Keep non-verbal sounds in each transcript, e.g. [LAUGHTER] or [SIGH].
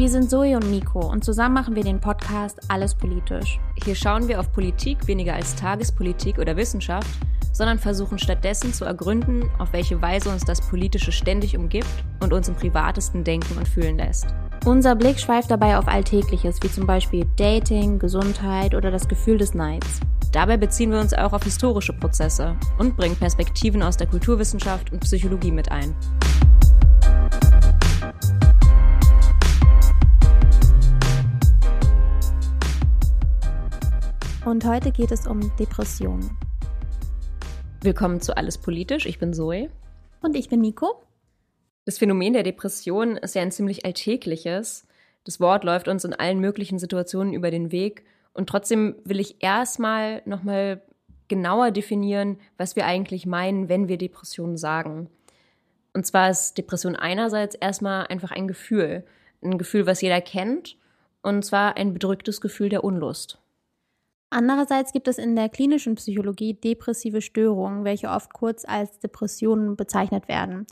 Wir sind Zoe und Nico und zusammen machen wir den Podcast Alles Politisch. Hier schauen wir auf Politik weniger als Tagespolitik oder Wissenschaft, sondern versuchen stattdessen zu ergründen, auf welche Weise uns das Politische ständig umgibt und uns im privatesten denken und fühlen lässt. Unser Blick schweift dabei auf Alltägliches, wie zum Beispiel Dating, Gesundheit oder das Gefühl des Neids. Dabei beziehen wir uns auch auf historische Prozesse und bringen Perspektiven aus der Kulturwissenschaft und Psychologie mit ein. Und heute geht es um Depressionen. Willkommen zu Alles Politisch. Ich bin Zoe. Und ich bin Nico. Das Phänomen der Depression ist ja ein ziemlich alltägliches. Das Wort läuft uns in allen möglichen Situationen über den Weg. Und trotzdem will ich erstmal nochmal genauer definieren, was wir eigentlich meinen, wenn wir Depression sagen. Und zwar ist Depression einerseits erstmal einfach ein Gefühl. Ein Gefühl, was jeder kennt. Und zwar ein bedrücktes Gefühl der Unlust. Andererseits gibt es in der klinischen Psychologie depressive Störungen, welche oft kurz als Depressionen bezeichnet werden.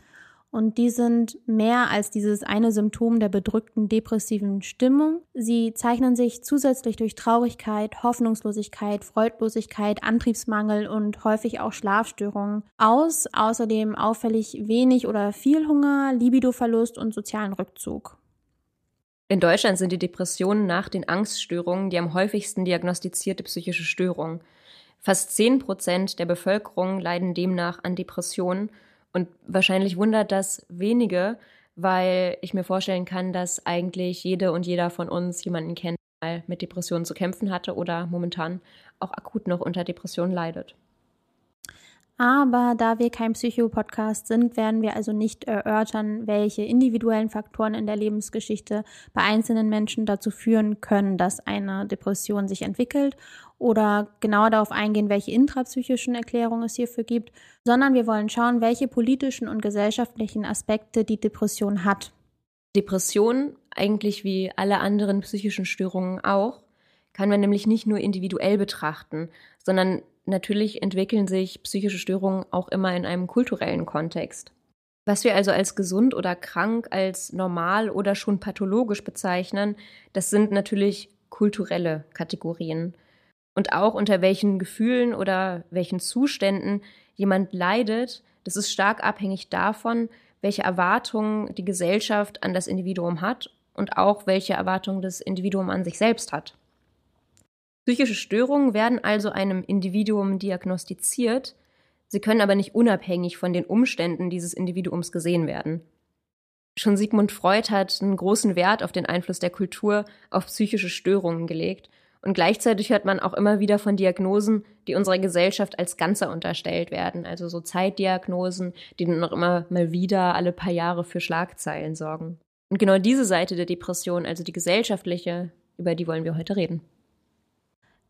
Und die sind mehr als dieses eine Symptom der bedrückten depressiven Stimmung. Sie zeichnen sich zusätzlich durch Traurigkeit, Hoffnungslosigkeit, Freudlosigkeit, Antriebsmangel und häufig auch Schlafstörungen aus. Außerdem auffällig wenig oder viel Hunger, Libidoverlust und sozialen Rückzug. In Deutschland sind die Depressionen nach den Angststörungen die am häufigsten diagnostizierte psychische Störung. Fast zehn Prozent der Bevölkerung leiden demnach an Depressionen und wahrscheinlich wundert das wenige, weil ich mir vorstellen kann, dass eigentlich jede und jeder von uns jemanden kennt, der mit Depressionen zu kämpfen hatte oder momentan auch akut noch unter Depressionen leidet. Aber da wir kein Psycho-Podcast sind, werden wir also nicht erörtern, welche individuellen Faktoren in der Lebensgeschichte bei einzelnen Menschen dazu führen können, dass eine Depression sich entwickelt oder genauer darauf eingehen, welche intrapsychischen Erklärungen es hierfür gibt, sondern wir wollen schauen, welche politischen und gesellschaftlichen Aspekte die Depression hat. Depression, eigentlich wie alle anderen psychischen Störungen auch, kann man nämlich nicht nur individuell betrachten, sondern natürlich entwickeln sich psychische Störungen auch immer in einem kulturellen Kontext. Was wir also als gesund oder krank, als normal oder schon pathologisch bezeichnen, das sind natürlich kulturelle Kategorien. Und auch unter welchen Gefühlen oder welchen Zuständen jemand leidet, das ist stark abhängig davon, welche Erwartungen die Gesellschaft an das Individuum hat und auch welche Erwartungen das Individuum an sich selbst hat. Psychische Störungen werden also einem Individuum diagnostiziert, sie können aber nicht unabhängig von den Umständen dieses Individuums gesehen werden. Schon Sigmund Freud hat einen großen Wert auf den Einfluss der Kultur auf psychische Störungen gelegt und gleichzeitig hört man auch immer wieder von Diagnosen, die unserer Gesellschaft als Ganzer unterstellt werden, also so Zeitdiagnosen, die dann auch immer mal wieder alle paar Jahre für Schlagzeilen sorgen. Und genau diese Seite der Depression, also die gesellschaftliche, über die wollen wir heute reden.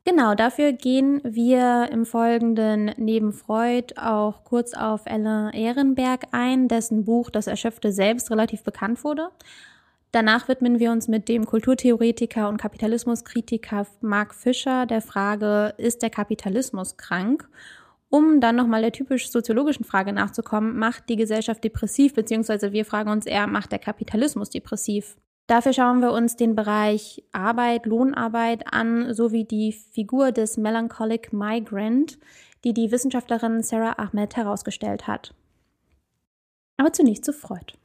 Genau, dafür gehen wir im Folgenden neben Freud auch kurz auf Ella Ehrenberg ein, dessen Buch Das erschöpfte Selbst relativ bekannt wurde. Danach widmen wir uns mit dem Kulturtheoretiker und Kapitalismuskritiker Mark Fischer der Frage, ist der Kapitalismus krank? Um dann nochmal der typisch soziologischen Frage nachzukommen, macht die Gesellschaft depressiv, beziehungsweise wir fragen uns eher, macht der Kapitalismus depressiv? Dafür schauen wir uns den Bereich Arbeit, Lohnarbeit an, sowie die Figur des Melancholic Migrant, die die Wissenschaftlerin Sarah Ahmed herausgestellt hat. Aber zunächst zu Freud.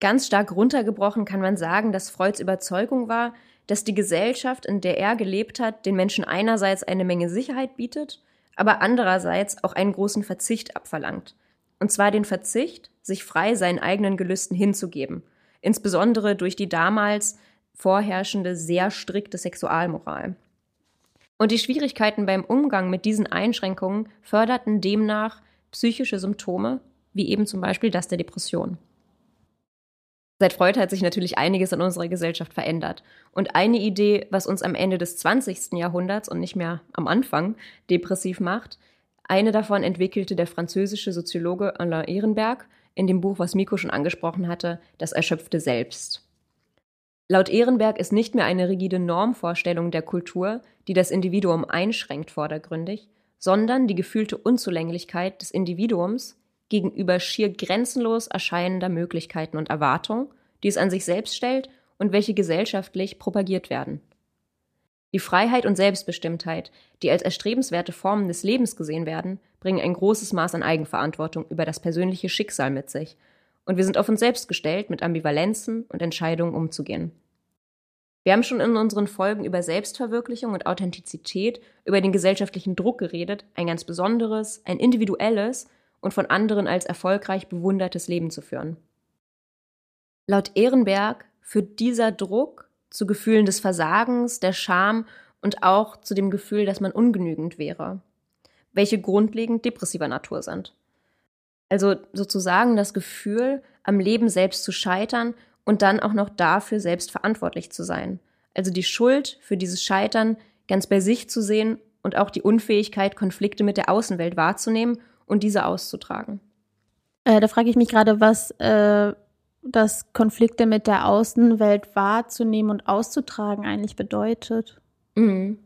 Ganz stark runtergebrochen kann man sagen, dass Freuds Überzeugung war, dass die Gesellschaft, in der er gelebt hat, den Menschen einerseits eine Menge Sicherheit bietet, aber andererseits auch einen großen Verzicht abverlangt. Und zwar den Verzicht, sich frei seinen eigenen Gelüsten hinzugeben insbesondere durch die damals vorherrschende sehr strikte Sexualmoral. Und die Schwierigkeiten beim Umgang mit diesen Einschränkungen förderten demnach psychische Symptome, wie eben zum Beispiel das der Depression. Seit Freud hat sich natürlich einiges in unserer Gesellschaft verändert. Und eine Idee, was uns am Ende des 20. Jahrhunderts und nicht mehr am Anfang depressiv macht, eine davon entwickelte der französische Soziologe Alain Ehrenberg in dem Buch, was Miko schon angesprochen hatte, das erschöpfte Selbst. Laut Ehrenberg ist nicht mehr eine rigide Normvorstellung der Kultur, die das Individuum einschränkt vordergründig, sondern die gefühlte Unzulänglichkeit des Individuums gegenüber schier grenzenlos erscheinender Möglichkeiten und Erwartungen, die es an sich selbst stellt und welche gesellschaftlich propagiert werden. Die Freiheit und Selbstbestimmtheit, die als erstrebenswerte Formen des Lebens gesehen werden, bringen ein großes Maß an Eigenverantwortung über das persönliche Schicksal mit sich. Und wir sind auf uns selbst gestellt, mit Ambivalenzen und Entscheidungen umzugehen. Wir haben schon in unseren Folgen über Selbstverwirklichung und Authentizität, über den gesellschaftlichen Druck geredet, ein ganz besonderes, ein individuelles und von anderen als erfolgreich bewundertes Leben zu führen. Laut Ehrenberg führt dieser Druck zu Gefühlen des Versagens, der Scham und auch zu dem Gefühl, dass man ungenügend wäre, welche grundlegend depressiver Natur sind. Also sozusagen das Gefühl, am Leben selbst zu scheitern und dann auch noch dafür selbst verantwortlich zu sein. Also die Schuld für dieses Scheitern ganz bei sich zu sehen und auch die Unfähigkeit, Konflikte mit der Außenwelt wahrzunehmen und diese auszutragen. Äh, da frage ich mich gerade, was äh, das Konflikte mit der Außenwelt wahrzunehmen und auszutragen eigentlich bedeutet. Mhm.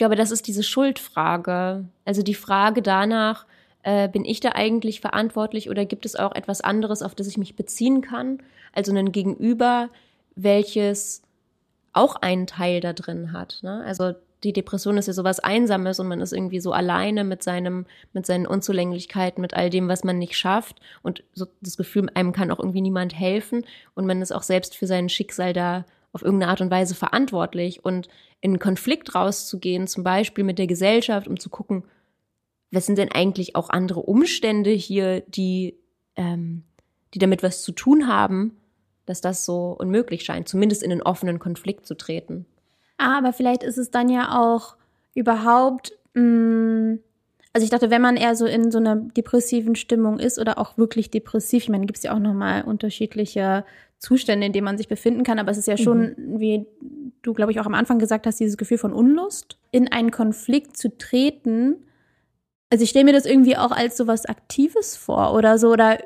Ich glaube, das ist diese Schuldfrage. Also die Frage danach, äh, bin ich da eigentlich verantwortlich oder gibt es auch etwas anderes, auf das ich mich beziehen kann? Also ein Gegenüber, welches auch einen Teil da drin hat. Ne? Also die Depression ist ja sowas Einsames und man ist irgendwie so alleine mit seinem, mit seinen Unzulänglichkeiten, mit all dem, was man nicht schafft und so das Gefühl, einem kann auch irgendwie niemand helfen und man ist auch selbst für sein Schicksal da auf irgendeine Art und Weise verantwortlich und in Konflikt rauszugehen, zum Beispiel mit der Gesellschaft, um zu gucken, was sind denn eigentlich auch andere Umstände hier, die, ähm, die damit was zu tun haben, dass das so unmöglich scheint, zumindest in einen offenen Konflikt zu treten. Ah, aber vielleicht ist es dann ja auch überhaupt, mh, mm, also ich dachte, wenn man eher so in so einer depressiven Stimmung ist oder auch wirklich depressiv, ich meine, gibt es ja auch nochmal unterschiedliche Zustände, in denen man sich befinden kann, aber es ist ja schon, mhm. wie du, glaube ich, auch am Anfang gesagt hast, dieses Gefühl von Unlust, in einen Konflikt zu treten, also ich stelle mir das irgendwie auch als so was Aktives vor oder so oder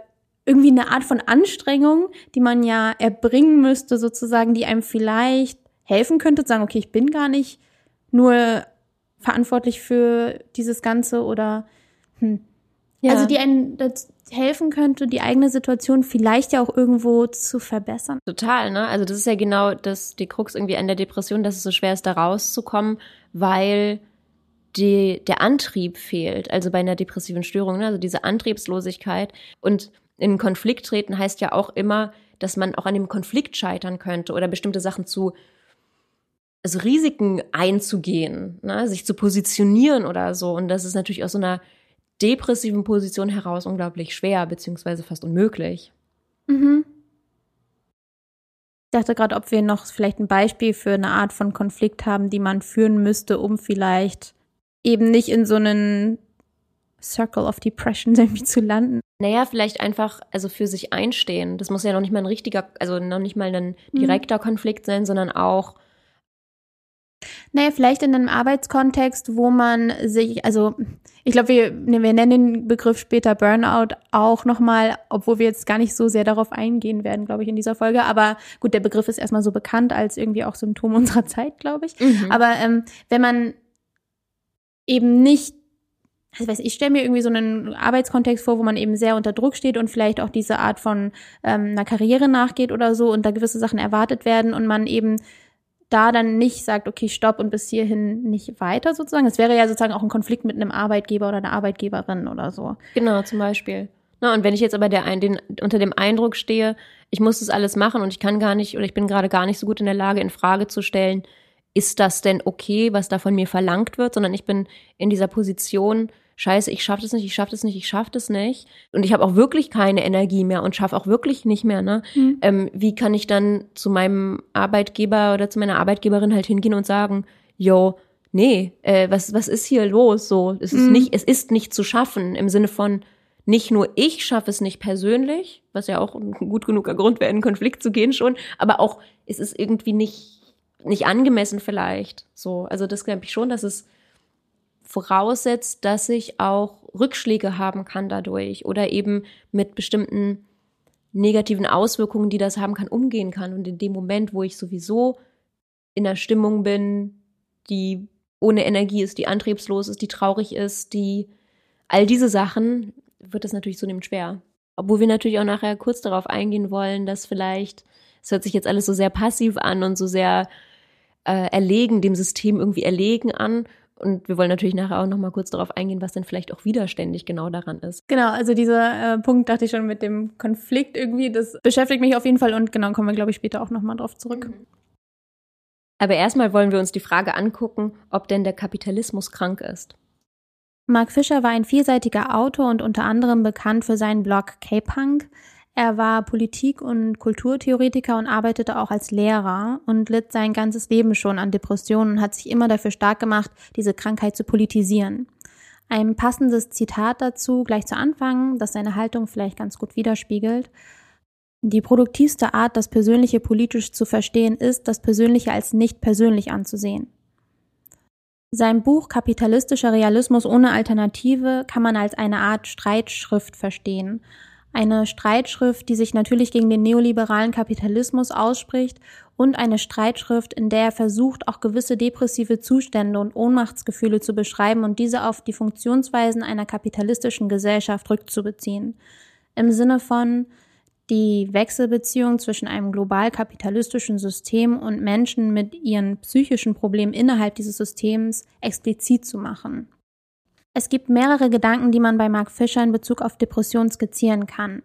irgendwie eine Art von Anstrengung, die man ja erbringen müsste, sozusagen, die einem vielleicht helfen könnte, zu sagen, okay, ich bin gar nicht nur verantwortlich für dieses Ganze oder hm. Ja. Also die einen helfen könnte, die eigene Situation vielleicht ja auch irgendwo zu verbessern. Total, ne? Also das ist ja genau das, die Krux irgendwie an der Depression, dass es so schwer ist, da rauszukommen, weil die, der Antrieb fehlt, also bei einer depressiven Störung, ne? also diese Antriebslosigkeit. Und in Konflikt treten heißt ja auch immer, dass man auch an dem Konflikt scheitern könnte oder bestimmte Sachen zu, also Risiken einzugehen, ne? sich zu positionieren oder so. Und das ist natürlich aus so einer depressiven Position heraus unglaublich schwer, beziehungsweise fast unmöglich. Mhm. Ich dachte gerade, ob wir noch vielleicht ein Beispiel für eine Art von Konflikt haben, die man führen müsste, um vielleicht eben nicht in so einen Circle of Depression [LAUGHS] irgendwie zu landen. Naja, vielleicht einfach, also für sich einstehen. Das muss ja noch nicht mal ein richtiger, also noch nicht mal ein mhm. direkter mhm. Konflikt sein, sondern auch. Naja, vielleicht in einem Arbeitskontext, wo man sich, also ich glaube, wir, ne, wir nennen den Begriff später Burnout auch nochmal, obwohl wir jetzt gar nicht so sehr darauf eingehen werden, glaube ich, in dieser Folge. Aber gut, der Begriff ist erstmal so bekannt als irgendwie auch Symptom [LAUGHS] unserer Zeit, glaube ich. Mhm. Aber ähm, wenn man eben nicht also weiß, ich stelle mir irgendwie so einen Arbeitskontext vor, wo man eben sehr unter Druck steht und vielleicht auch diese Art von ähm, einer Karriere nachgeht oder so und da gewisse Sachen erwartet werden und man eben da dann nicht sagt, okay, stopp und bis hierhin nicht weiter sozusagen. Es wäre ja sozusagen auch ein Konflikt mit einem Arbeitgeber oder einer Arbeitgeberin oder so. Genau, zum Beispiel. Na, und wenn ich jetzt aber der, den, unter dem Eindruck stehe, ich muss das alles machen und ich kann gar nicht oder ich bin gerade gar nicht so gut in der Lage, in Frage zu stellen, ist das denn okay, was da von mir verlangt wird, sondern ich bin in dieser Position, scheiße, ich schaffe das nicht, ich schaffe das nicht, ich schaffe das nicht. Und ich habe auch wirklich keine Energie mehr und schaffe auch wirklich nicht mehr. Ne? Mhm. Ähm, wie kann ich dann zu meinem Arbeitgeber oder zu meiner Arbeitgeberin halt hingehen und sagen, yo, nee, äh, was, was ist hier los? So, es ist mhm. nicht, es ist nicht zu schaffen im Sinne von, nicht nur ich schaffe es nicht persönlich, was ja auch ein gut genuger Grund wäre, in einen Konflikt zu gehen schon, aber auch es ist irgendwie nicht nicht angemessen vielleicht. So, also das glaube ich schon, dass es voraussetzt, dass ich auch Rückschläge haben kann dadurch oder eben mit bestimmten negativen Auswirkungen, die das haben kann, umgehen kann. Und in dem Moment, wo ich sowieso in der Stimmung bin, die ohne Energie ist, die antriebslos ist, die traurig ist, die all diese Sachen, wird das natürlich zunehmend schwer. Obwohl wir natürlich auch nachher kurz darauf eingehen wollen, dass vielleicht, es hört sich jetzt alles so sehr passiv an und so sehr äh, erlegen, dem System irgendwie erlegen an. Und wir wollen natürlich nachher auch noch mal kurz darauf eingehen, was denn vielleicht auch widerständig genau daran ist. Genau, also dieser äh, Punkt dachte ich schon mit dem Konflikt irgendwie, das beschäftigt mich auf jeden Fall und genau kommen wir glaube ich später auch noch mal drauf zurück. Mhm. Aber erstmal wollen wir uns die Frage angucken, ob denn der Kapitalismus krank ist. Mark Fisher war ein vielseitiger Autor und unter anderem bekannt für seinen Blog K-Punk. Er war Politik- und Kulturtheoretiker und arbeitete auch als Lehrer und litt sein ganzes Leben schon an Depressionen und hat sich immer dafür stark gemacht, diese Krankheit zu politisieren. Ein passendes Zitat dazu gleich zu Anfang, das seine Haltung vielleicht ganz gut widerspiegelt. Die produktivste Art, das Persönliche politisch zu verstehen, ist, das Persönliche als nicht persönlich anzusehen. Sein Buch Kapitalistischer Realismus ohne Alternative kann man als eine Art Streitschrift verstehen. Eine Streitschrift, die sich natürlich gegen den neoliberalen Kapitalismus ausspricht und eine Streitschrift, in der er versucht, auch gewisse depressive Zustände und Ohnmachtsgefühle zu beschreiben und diese auf die Funktionsweisen einer kapitalistischen Gesellschaft rückzubeziehen. Im Sinne von, die Wechselbeziehung zwischen einem global kapitalistischen System und Menschen mit ihren psychischen Problemen innerhalb dieses Systems explizit zu machen. Es gibt mehrere Gedanken, die man bei Mark Fisher in Bezug auf Depression skizzieren kann.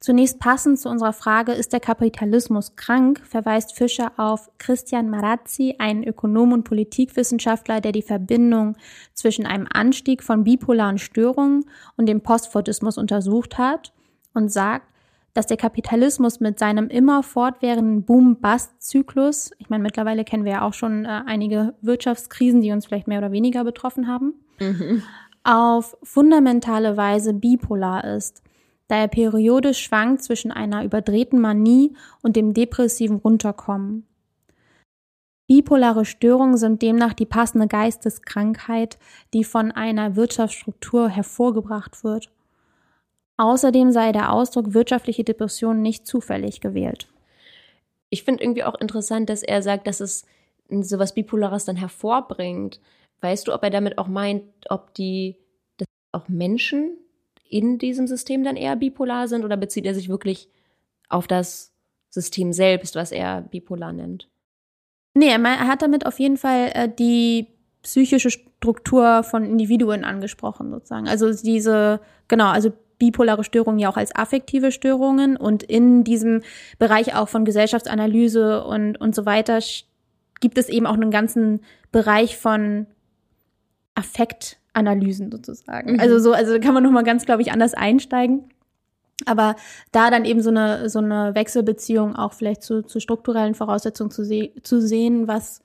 Zunächst passend zu unserer Frage, ist der Kapitalismus krank, verweist Fischer auf Christian Marazzi, einen Ökonom und Politikwissenschaftler, der die Verbindung zwischen einem Anstieg von bipolaren Störungen und dem Postfordismus untersucht hat und sagt, dass der Kapitalismus mit seinem immer fortwährenden Boom-Bust-Zyklus, ich meine, mittlerweile kennen wir ja auch schon äh, einige Wirtschaftskrisen, die uns vielleicht mehr oder weniger betroffen haben, mhm. auf fundamentale Weise bipolar ist, da er periodisch schwankt zwischen einer überdrehten Manie und dem depressiven Runterkommen. Bipolare Störungen sind demnach die passende Geisteskrankheit, die von einer Wirtschaftsstruktur hervorgebracht wird Außerdem sei der Ausdruck wirtschaftliche Depression nicht zufällig gewählt. Ich finde irgendwie auch interessant, dass er sagt, dass es sowas Bipolares dann hervorbringt. Weißt du, ob er damit auch meint, ob die dass auch Menschen in diesem System dann eher bipolar sind oder bezieht er sich wirklich auf das System selbst, was er bipolar nennt? Nee, er hat damit auf jeden Fall äh, die psychische Struktur von Individuen angesprochen, sozusagen. Also diese, genau, also bipolare Störungen ja auch als affektive Störungen und in diesem Bereich auch von Gesellschaftsanalyse und, und so weiter gibt es eben auch einen ganzen Bereich von Affektanalysen sozusagen. Mhm. Also so, also kann man nochmal ganz, glaube ich, anders einsteigen. Aber da dann eben so eine, so eine Wechselbeziehung auch vielleicht zu, zu strukturellen Voraussetzungen zu, se zu sehen, was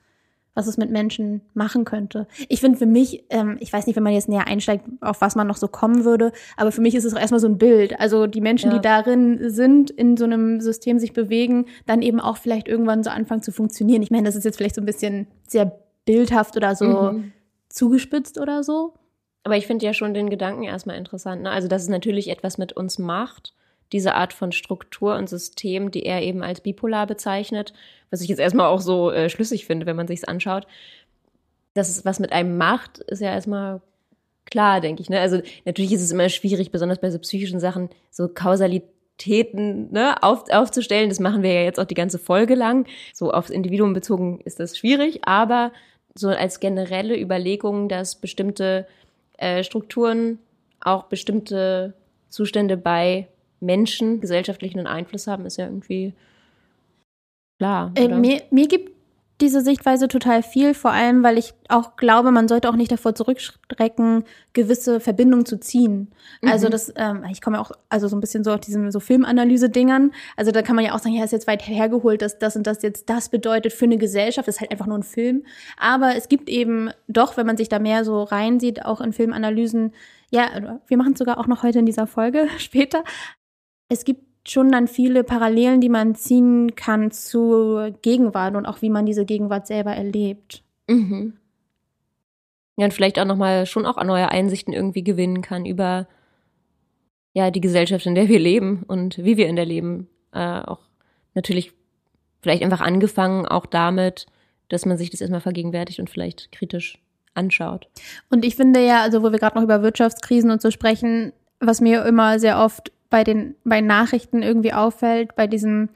was es mit Menschen machen könnte. Ich finde für mich, ähm, ich weiß nicht, wenn man jetzt näher einsteigt, auf was man noch so kommen würde, aber für mich ist es auch erstmal so ein Bild. Also die Menschen, ja. die darin sind, in so einem System sich bewegen, dann eben auch vielleicht irgendwann so anfangen zu funktionieren. Ich meine, das ist jetzt vielleicht so ein bisschen sehr bildhaft oder so mhm. Zugespitzt oder so. Aber ich finde ja schon den Gedanken erstmal interessant. Ne? Also, dass es natürlich etwas mit uns macht diese Art von Struktur und System, die er eben als bipolar bezeichnet, was ich jetzt erstmal auch so äh, schlüssig finde, wenn man sich's anschaut. Dass es was mit einem macht, ist ja erstmal klar, denke ich. Ne? Also natürlich ist es immer schwierig, besonders bei so psychischen Sachen, so Kausalitäten ne, auf, aufzustellen. Das machen wir ja jetzt auch die ganze Folge lang. So aufs Individuum bezogen ist das schwierig, aber so als generelle Überlegung, dass bestimmte äh, Strukturen auch bestimmte Zustände bei Menschen gesellschaftlichen Einfluss haben, ist ja irgendwie klar. Äh, mir, mir gibt diese Sichtweise total viel, vor allem, weil ich auch glaube, man sollte auch nicht davor zurückstrecken, gewisse Verbindungen zu ziehen. Also mhm. Also das, ähm, ich komme ja auch also so ein bisschen so auf diesen so Filmanalyse-Dingern. Also da kann man ja auch sagen, ja, ist jetzt weit hergeholt, dass das und das jetzt das bedeutet für eine Gesellschaft. Das ist halt einfach nur ein Film. Aber es gibt eben doch, wenn man sich da mehr so reinsieht, auch in Filmanalysen, ja, wir machen es sogar auch noch heute in dieser Folge [LAUGHS] später, es gibt schon dann viele Parallelen, die man ziehen kann zur Gegenwart und auch wie man diese Gegenwart selber erlebt. Mhm. Ja, und vielleicht auch nochmal schon auch neue Einsichten irgendwie gewinnen kann über ja die Gesellschaft, in der wir leben und wie wir in der leben. Äh, auch natürlich vielleicht einfach angefangen auch damit, dass man sich das erstmal vergegenwärtigt und vielleicht kritisch anschaut. Und ich finde ja, also wo wir gerade noch über Wirtschaftskrisen und so sprechen, was mir immer sehr oft bei den bei Nachrichten irgendwie auffällt, bei diesen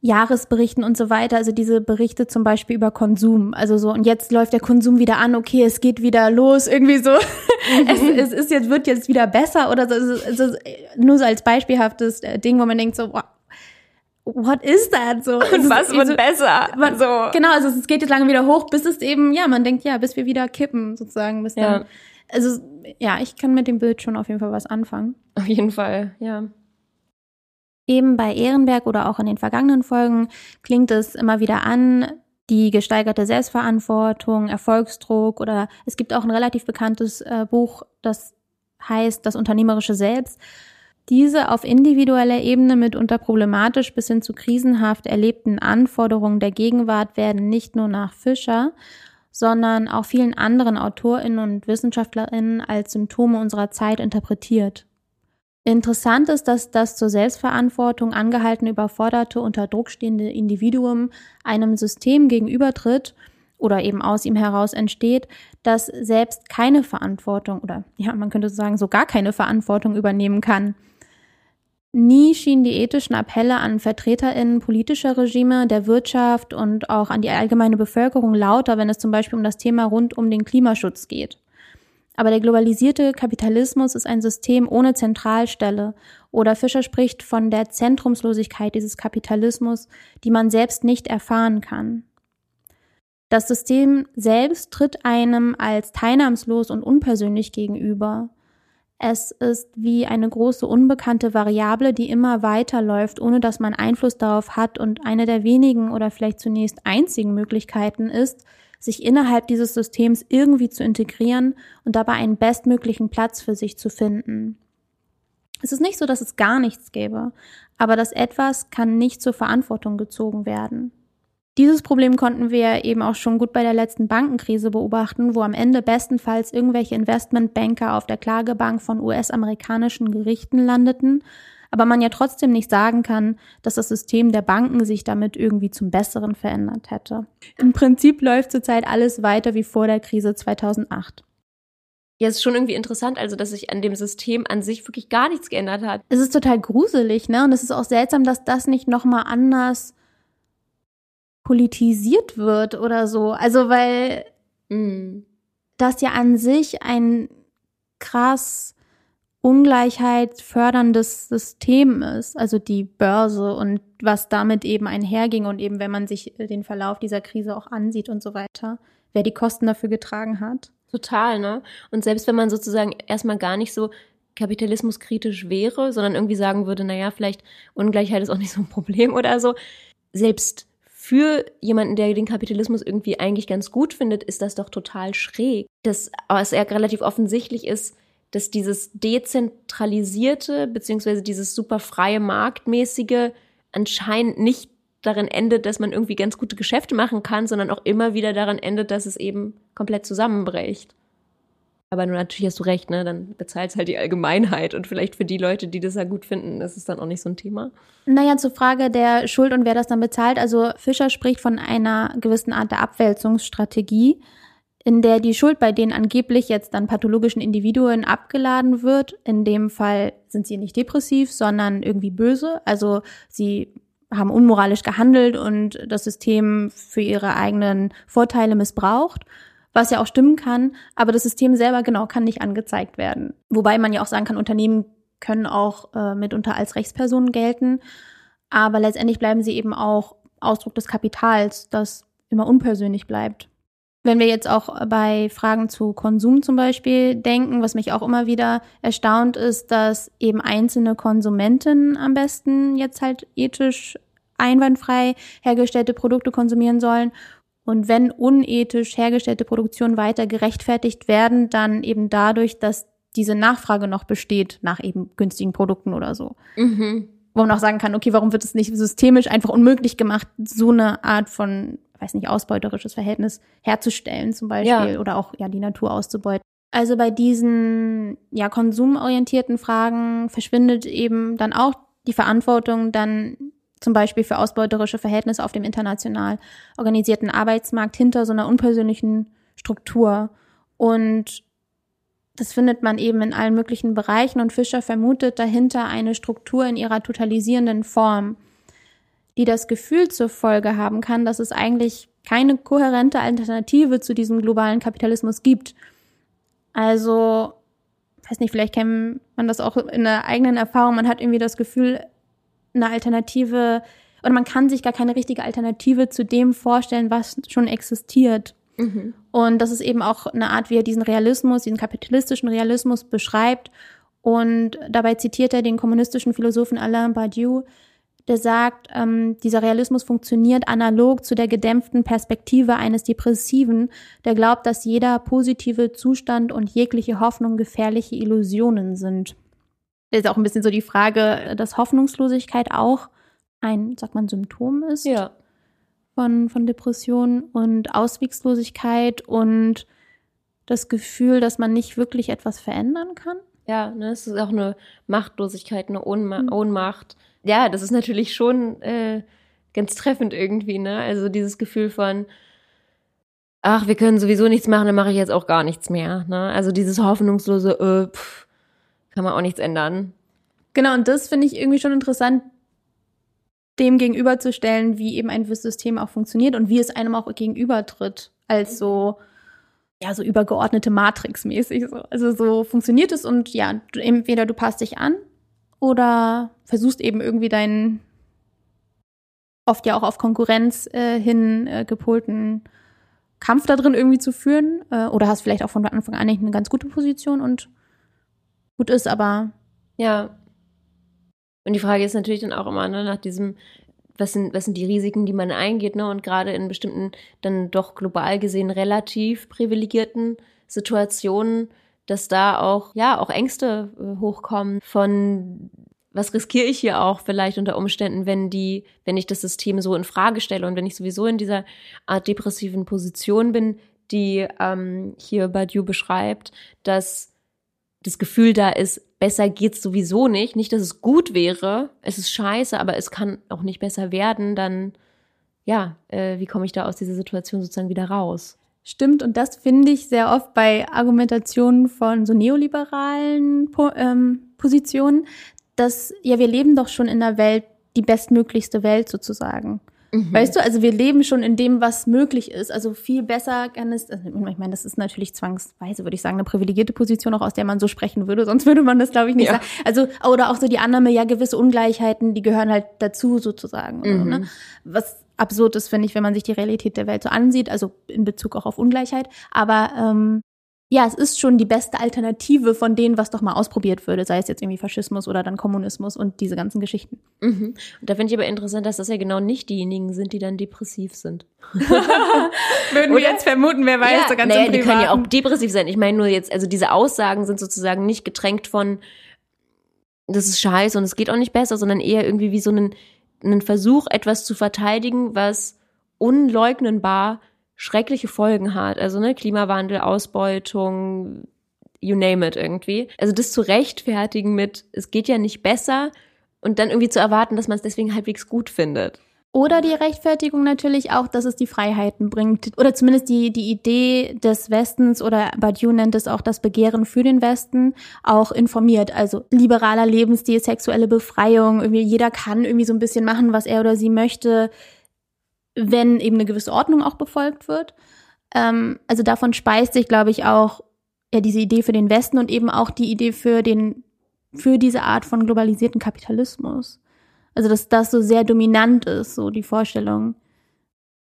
Jahresberichten und so weiter, also diese Berichte zum Beispiel über Konsum, also so und jetzt läuft der Konsum wieder an, okay, es geht wieder los, irgendwie so, mhm. es, es ist jetzt wird jetzt wieder besser oder so, also, also nur so als beispielhaftes äh, Ding, wo man denkt so, wow, what is that so? Und was wird so, besser? Man, so. Genau, also es geht jetzt lange wieder hoch, bis es eben, ja, man denkt, ja, bis wir wieder kippen sozusagen, bis dann. Ja. Also ja, ich kann mit dem Bild schon auf jeden Fall was anfangen. Auf jeden Fall, ja. Eben bei Ehrenberg oder auch in den vergangenen Folgen klingt es immer wieder an, die gesteigerte Selbstverantwortung, Erfolgsdruck oder es gibt auch ein relativ bekanntes äh, Buch, das heißt Das unternehmerische Selbst. Diese auf individueller Ebene mitunter problematisch bis hin zu krisenhaft erlebten Anforderungen der Gegenwart werden nicht nur nach Fischer, sondern auch vielen anderen Autorinnen und Wissenschaftlerinnen als Symptome unserer Zeit interpretiert. Interessant ist, dass das zur Selbstverantwortung angehaltene, überforderte, unter Druck stehende Individuum einem System gegenübertritt oder eben aus ihm heraus entsteht, das selbst keine Verantwortung oder ja, man könnte sagen, so gar keine Verantwortung übernehmen kann. Nie schienen die ethischen Appelle an VertreterInnen politischer Regime, der Wirtschaft und auch an die allgemeine Bevölkerung lauter, wenn es zum Beispiel um das Thema rund um den Klimaschutz geht. Aber der globalisierte Kapitalismus ist ein System ohne Zentralstelle oder Fischer spricht von der Zentrumslosigkeit dieses Kapitalismus, die man selbst nicht erfahren kann. Das System selbst tritt einem als teilnahmslos und unpersönlich gegenüber. Es ist wie eine große unbekannte Variable, die immer weiterläuft, ohne dass man Einfluss darauf hat und eine der wenigen oder vielleicht zunächst einzigen Möglichkeiten ist, sich innerhalb dieses Systems irgendwie zu integrieren und dabei einen bestmöglichen Platz für sich zu finden. Es ist nicht so, dass es gar nichts gäbe, aber das etwas kann nicht zur Verantwortung gezogen werden. Dieses Problem konnten wir eben auch schon gut bei der letzten Bankenkrise beobachten, wo am Ende bestenfalls irgendwelche Investmentbanker auf der Klagebank von US-amerikanischen Gerichten landeten aber man ja trotzdem nicht sagen kann, dass das System der Banken sich damit irgendwie zum Besseren verändert hätte. Im Prinzip läuft zurzeit alles weiter wie vor der Krise 2008. Ja, es ist schon irgendwie interessant, also dass sich an dem System an sich wirklich gar nichts geändert hat. Es ist total gruselig, ne? Und es ist auch seltsam, dass das nicht nochmal anders politisiert wird oder so. Also weil mm. das ja an sich ein krass Ungleichheit förderndes System ist, also die Börse und was damit eben einherging und eben, wenn man sich den Verlauf dieser Krise auch ansieht und so weiter, wer die Kosten dafür getragen hat. Total, ne? Und selbst wenn man sozusagen erstmal gar nicht so kapitalismuskritisch wäre, sondern irgendwie sagen würde, naja, vielleicht Ungleichheit ist auch nicht so ein Problem oder so, selbst für jemanden, der den Kapitalismus irgendwie eigentlich ganz gut findet, ist das doch total schräg. Das, was ja relativ offensichtlich ist, dass dieses dezentralisierte beziehungsweise dieses super freie Marktmäßige anscheinend nicht darin endet, dass man irgendwie ganz gute Geschäfte machen kann, sondern auch immer wieder daran endet, dass es eben komplett zusammenbricht. Aber nur natürlich hast du recht, ne? Dann bezahlt halt die Allgemeinheit und vielleicht für die Leute, die das ja gut finden, ist es dann auch nicht so ein Thema. Naja, zur Frage der Schuld und wer das dann bezahlt. Also Fischer spricht von einer gewissen Art der Abwälzungsstrategie in der die Schuld bei den angeblich jetzt dann pathologischen Individuen abgeladen wird. In dem Fall sind sie nicht depressiv, sondern irgendwie böse. Also sie haben unmoralisch gehandelt und das System für ihre eigenen Vorteile missbraucht, was ja auch stimmen kann. Aber das System selber genau kann nicht angezeigt werden. Wobei man ja auch sagen kann, Unternehmen können auch äh, mitunter als Rechtspersonen gelten. Aber letztendlich bleiben sie eben auch Ausdruck des Kapitals, das immer unpersönlich bleibt. Wenn wir jetzt auch bei Fragen zu Konsum zum Beispiel denken, was mich auch immer wieder erstaunt ist, dass eben einzelne Konsumenten am besten jetzt halt ethisch einwandfrei hergestellte Produkte konsumieren sollen. Und wenn unethisch hergestellte Produktionen weiter gerechtfertigt werden, dann eben dadurch, dass diese Nachfrage noch besteht nach eben günstigen Produkten oder so. Mhm. Wo man auch sagen kann, okay, warum wird es nicht systemisch einfach unmöglich gemacht, so eine Art von weiß nicht, ausbeuterisches Verhältnis herzustellen zum Beispiel ja. oder auch ja die Natur auszubeuten. Also bei diesen ja konsumorientierten Fragen verschwindet eben dann auch die Verantwortung dann zum Beispiel für ausbeuterische Verhältnisse auf dem international organisierten Arbeitsmarkt hinter so einer unpersönlichen Struktur. Und das findet man eben in allen möglichen Bereichen und Fischer vermutet dahinter eine Struktur in ihrer totalisierenden Form, die das Gefühl zur Folge haben kann, dass es eigentlich keine kohärente Alternative zu diesem globalen Kapitalismus gibt. Also, weiß nicht, vielleicht kennt man das auch in der eigenen Erfahrung, man hat irgendwie das Gefühl, eine Alternative oder man kann sich gar keine richtige Alternative zu dem vorstellen, was schon existiert. Mhm. Und das ist eben auch eine Art, wie er diesen Realismus, diesen kapitalistischen Realismus beschreibt. Und dabei zitiert er den kommunistischen Philosophen Alain Badiou, der sagt, ähm, dieser Realismus funktioniert analog zu der gedämpften Perspektive eines Depressiven, der glaubt, dass jeder positive Zustand und jegliche Hoffnung gefährliche Illusionen sind. Das ist auch ein bisschen so die Frage, dass Hoffnungslosigkeit auch ein, sagt man, Symptom ist. Ja von, von Depressionen und Auswegslosigkeit und das Gefühl, dass man nicht wirklich etwas verändern kann. Ja, ne, es ist auch eine Machtlosigkeit, eine Ohnma mhm. Ohnmacht. Ja, das ist natürlich schon äh, ganz treffend irgendwie, ne? Also dieses Gefühl von, ach, wir können sowieso nichts machen, dann mache ich jetzt auch gar nichts mehr. Ne? Also dieses hoffnungslose, äh, pff, kann man auch nichts ändern. Genau, und das finde ich irgendwie schon interessant, dem gegenüberzustellen, wie eben ein System auch funktioniert und wie es einem auch gegenübertritt, als so, ja, so übergeordnete Matrix-mäßig. So. Also so funktioniert es und ja, entweder du passt dich an oder versuchst eben irgendwie deinen oft ja auch auf Konkurrenz äh, hin äh, gepolten Kampf da drin irgendwie zu führen äh, oder hast vielleicht auch von Anfang an eine ganz gute Position und gut ist, aber ja, und die Frage ist natürlich dann auch immer ne, nach diesem, was sind, was sind die Risiken, die man eingeht, ne? Und gerade in bestimmten, dann doch global gesehen relativ privilegierten Situationen, dass da auch, ja, auch Ängste äh, hochkommen von was riskiere ich hier auch vielleicht unter Umständen, wenn die, wenn ich das System so in Frage stelle und wenn ich sowieso in dieser Art depressiven Position bin, die ähm, hier Badiou beschreibt, dass das Gefühl da ist, besser geht's sowieso nicht. Nicht, dass es gut wäre, es ist scheiße, aber es kann auch nicht besser werden, dann ja, äh, wie komme ich da aus dieser Situation sozusagen wieder raus? Stimmt, und das finde ich sehr oft bei Argumentationen von so neoliberalen po ähm, Positionen, dass ja, wir leben doch schon in einer Welt, die bestmöglichste Welt sozusagen. Mhm. Weißt du, also wir leben schon in dem, was möglich ist. Also viel besser kann es, also ich meine, das ist natürlich zwangsweise, würde ich sagen, eine privilegierte Position, auch aus der man so sprechen würde, sonst würde man das, glaube ich, nicht ja. sagen. Also, oder auch so die Annahme, ja, gewisse Ungleichheiten, die gehören halt dazu sozusagen. Mhm. Oder, ne? Was absurd ist, finde ich, wenn man sich die Realität der Welt so ansieht, also in Bezug auch auf Ungleichheit. Aber ähm, ja, es ist schon die beste Alternative von denen, was doch mal ausprobiert würde, sei es jetzt irgendwie Faschismus oder dann Kommunismus und diese ganzen Geschichten. Mhm. Und da finde ich aber interessant, dass das ja genau nicht diejenigen sind, die dann depressiv sind. [LAUGHS] Würden wir jetzt vermuten, wer weiß, ja, so ganz naja, die können ja auch depressiv sein. Ich meine nur jetzt, also diese Aussagen sind sozusagen nicht getränkt von, das ist scheiße und es geht auch nicht besser, sondern eher irgendwie wie so einen, einen Versuch, etwas zu verteidigen, was unleugnenbar schreckliche Folgen hat. Also ne, Klimawandel, Ausbeutung, you name it irgendwie. Also das zu rechtfertigen mit, es geht ja nicht besser und dann irgendwie zu erwarten, dass man es deswegen halbwegs gut findet. Oder die Rechtfertigung natürlich auch, dass es die Freiheiten bringt. Oder zumindest die, die Idee des Westens oder Badiou nennt es auch das Begehren für den Westen, auch informiert. Also liberaler Lebensstil, sexuelle Befreiung, irgendwie jeder kann irgendwie so ein bisschen machen, was er oder sie möchte wenn eben eine gewisse Ordnung auch befolgt wird. Ähm, also davon speist sich, glaube ich, auch ja diese Idee für den Westen und eben auch die Idee für den für diese Art von globalisierten Kapitalismus. Also dass das so sehr dominant ist, so die Vorstellung.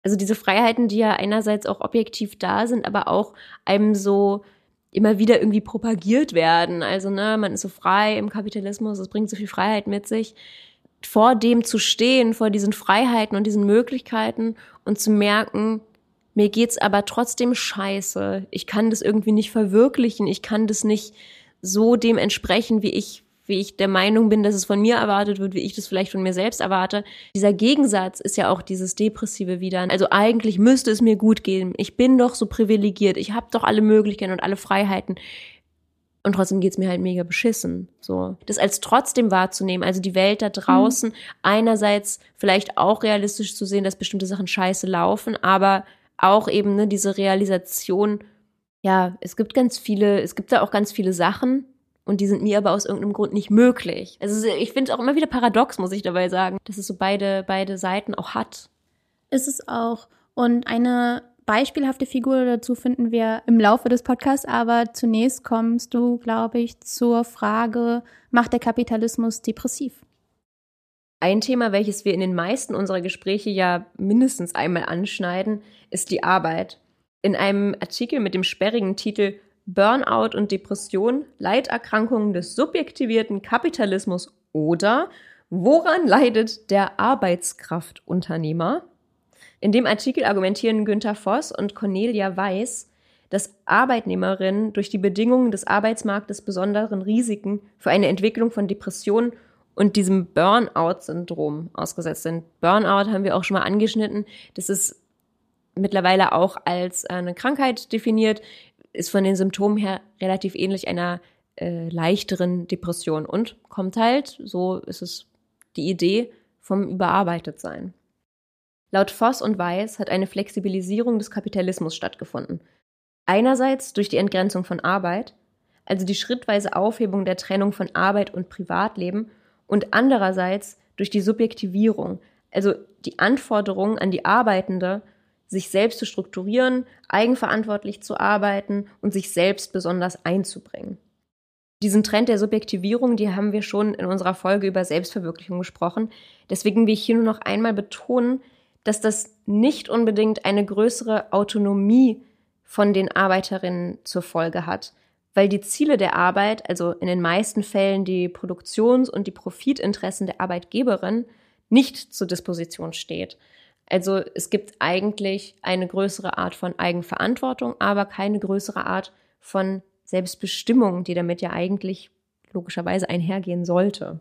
Also diese Freiheiten, die ja einerseits auch objektiv da sind, aber auch einem so immer wieder irgendwie propagiert werden. Also, ne, man ist so frei im Kapitalismus, es bringt so viel Freiheit mit sich vor dem zu stehen, vor diesen Freiheiten und diesen Möglichkeiten und zu merken, mir geht's aber trotzdem scheiße. Ich kann das irgendwie nicht verwirklichen. Ich kann das nicht so dem entsprechen, wie ich, wie ich der Meinung bin, dass es von mir erwartet wird, wie ich das vielleicht von mir selbst erwarte. Dieser Gegensatz ist ja auch dieses Depressive wieder. Also eigentlich müsste es mir gut gehen. Ich bin doch so privilegiert. Ich habe doch alle Möglichkeiten und alle Freiheiten. Und trotzdem geht's mir halt mega beschissen. So. Das als trotzdem wahrzunehmen, also die Welt da draußen, mhm. einerseits vielleicht auch realistisch zu sehen, dass bestimmte Sachen scheiße laufen, aber auch eben ne, diese Realisation, ja, es gibt ganz viele, es gibt da auch ganz viele Sachen und die sind mir aber aus irgendeinem Grund nicht möglich. Also ich finde es auch immer wieder paradox, muss ich dabei sagen, dass es so beide, beide Seiten auch hat. Ist es auch. Und eine beispielhafte Figur dazu finden wir im Laufe des Podcasts, aber zunächst kommst du, glaube ich, zur Frage, macht der Kapitalismus depressiv? Ein Thema, welches wir in den meisten unserer Gespräche ja mindestens einmal anschneiden, ist die Arbeit. In einem Artikel mit dem sperrigen Titel Burnout und Depression, Leiterkrankungen des subjektivierten Kapitalismus oder Woran leidet der Arbeitskraftunternehmer? In dem Artikel argumentieren Günther Voss und Cornelia Weiß, dass Arbeitnehmerinnen durch die Bedingungen des Arbeitsmarktes besonderen Risiken für eine Entwicklung von Depressionen und diesem Burnout-Syndrom ausgesetzt sind. Burnout haben wir auch schon mal angeschnitten. Das ist mittlerweile auch als eine Krankheit definiert, ist von den Symptomen her relativ ähnlich einer äh, leichteren Depression und kommt halt, so ist es die Idee, vom Überarbeitetsein. Laut Voss und Weiß hat eine Flexibilisierung des Kapitalismus stattgefunden. Einerseits durch die Entgrenzung von Arbeit, also die schrittweise Aufhebung der Trennung von Arbeit und Privatleben und andererseits durch die Subjektivierung, also die Anforderung an die Arbeitende, sich selbst zu strukturieren, eigenverantwortlich zu arbeiten und sich selbst besonders einzubringen. Diesen Trend der Subjektivierung, die haben wir schon in unserer Folge über Selbstverwirklichung gesprochen. Deswegen will ich hier nur noch einmal betonen, dass das nicht unbedingt eine größere Autonomie von den Arbeiterinnen zur Folge hat, weil die Ziele der Arbeit, also in den meisten Fällen die Produktions- und die Profitinteressen der Arbeitgeberin, nicht zur Disposition steht. Also es gibt eigentlich eine größere Art von Eigenverantwortung, aber keine größere Art von Selbstbestimmung, die damit ja eigentlich logischerweise einhergehen sollte.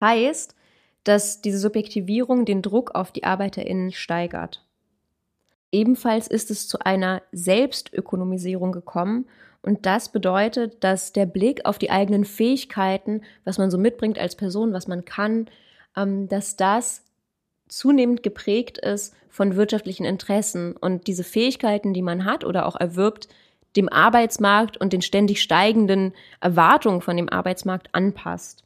Heißt, dass diese Subjektivierung den Druck auf die Arbeiterinnen steigert. Ebenfalls ist es zu einer Selbstökonomisierung gekommen und das bedeutet, dass der Blick auf die eigenen Fähigkeiten, was man so mitbringt als Person, was man kann, ähm, dass das zunehmend geprägt ist von wirtschaftlichen Interessen und diese Fähigkeiten, die man hat oder auch erwirbt, dem Arbeitsmarkt und den ständig steigenden Erwartungen von dem Arbeitsmarkt anpasst.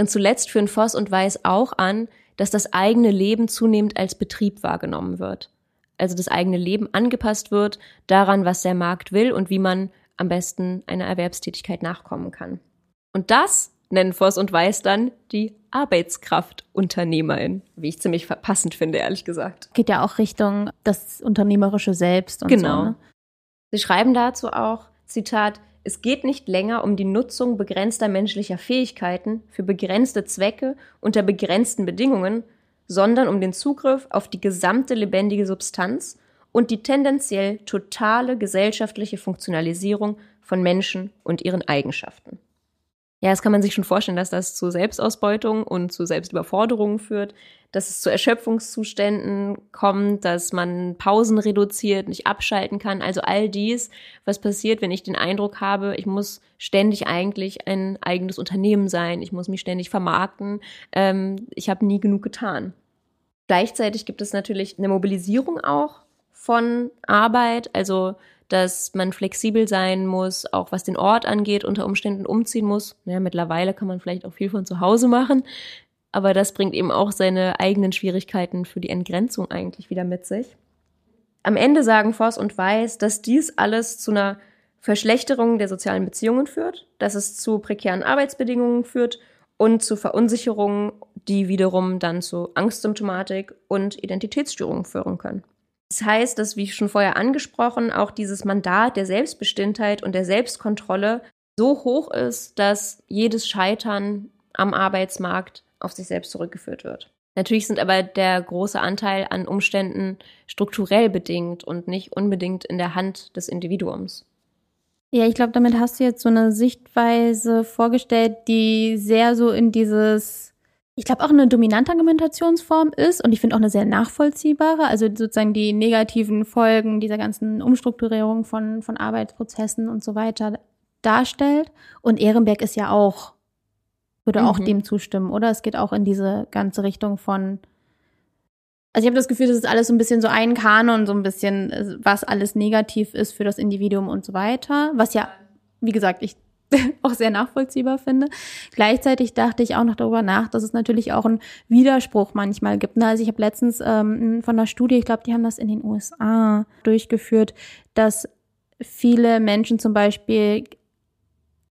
Und zuletzt führen Voss und Weiß auch an, dass das eigene Leben zunehmend als Betrieb wahrgenommen wird. Also das eigene Leben angepasst wird daran, was der Markt will und wie man am besten einer Erwerbstätigkeit nachkommen kann. Und das nennen Voss und Weiß dann die Arbeitskraftunternehmerin, wie ich ziemlich passend finde, ehrlich gesagt. Geht ja auch Richtung das unternehmerische Selbst und genau. so. Ne? Sie schreiben dazu auch, Zitat, es geht nicht länger um die Nutzung begrenzter menschlicher Fähigkeiten für begrenzte Zwecke unter begrenzten Bedingungen, sondern um den Zugriff auf die gesamte lebendige Substanz und die tendenziell totale gesellschaftliche Funktionalisierung von Menschen und ihren Eigenschaften. Ja, das kann man sich schon vorstellen, dass das zu Selbstausbeutung und zu Selbstüberforderungen führt, dass es zu Erschöpfungszuständen kommt, dass man Pausen reduziert, nicht abschalten kann. Also all dies, was passiert, wenn ich den Eindruck habe, ich muss ständig eigentlich ein eigenes Unternehmen sein, ich muss mich ständig vermarkten, ähm, ich habe nie genug getan. Gleichzeitig gibt es natürlich eine Mobilisierung auch von Arbeit, also dass man flexibel sein muss, auch was den Ort angeht, unter Umständen umziehen muss. Naja, mittlerweile kann man vielleicht auch viel von zu Hause machen, aber das bringt eben auch seine eigenen Schwierigkeiten für die Entgrenzung eigentlich wieder mit sich. Am Ende sagen Voss und Weiß, dass dies alles zu einer Verschlechterung der sozialen Beziehungen führt, dass es zu prekären Arbeitsbedingungen führt und zu Verunsicherungen, die wiederum dann zu Angstsymptomatik und Identitätsstörungen führen können. Das heißt, dass, wie schon vorher angesprochen, auch dieses Mandat der Selbstbestimmtheit und der Selbstkontrolle so hoch ist, dass jedes Scheitern am Arbeitsmarkt auf sich selbst zurückgeführt wird. Natürlich sind aber der große Anteil an Umständen strukturell bedingt und nicht unbedingt in der Hand des Individuums. Ja, ich glaube, damit hast du jetzt so eine Sichtweise vorgestellt, die sehr so in dieses ich glaube, auch eine dominante Argumentationsform ist und ich finde auch eine sehr nachvollziehbare, also sozusagen die negativen Folgen dieser ganzen Umstrukturierung von, von Arbeitsprozessen und so weiter darstellt. Und Ehrenberg ist ja auch, würde mhm. auch dem zustimmen, oder? Es geht auch in diese ganze Richtung von Also ich habe das Gefühl, das ist alles so ein bisschen so ein Kanon, so ein bisschen, äh, was alles negativ ist für das Individuum und so weiter. Was ja, wie gesagt, ich [LAUGHS] auch sehr nachvollziehbar finde. Gleichzeitig dachte ich auch noch darüber nach, dass es natürlich auch einen Widerspruch manchmal gibt. Ne? Also ich habe letztens ähm, von einer Studie, ich glaube, die haben das in den USA durchgeführt, dass viele Menschen zum Beispiel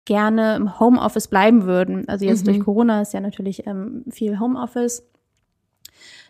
gerne im Homeoffice bleiben würden. Also jetzt mhm. durch Corona ist ja natürlich ähm, viel Homeoffice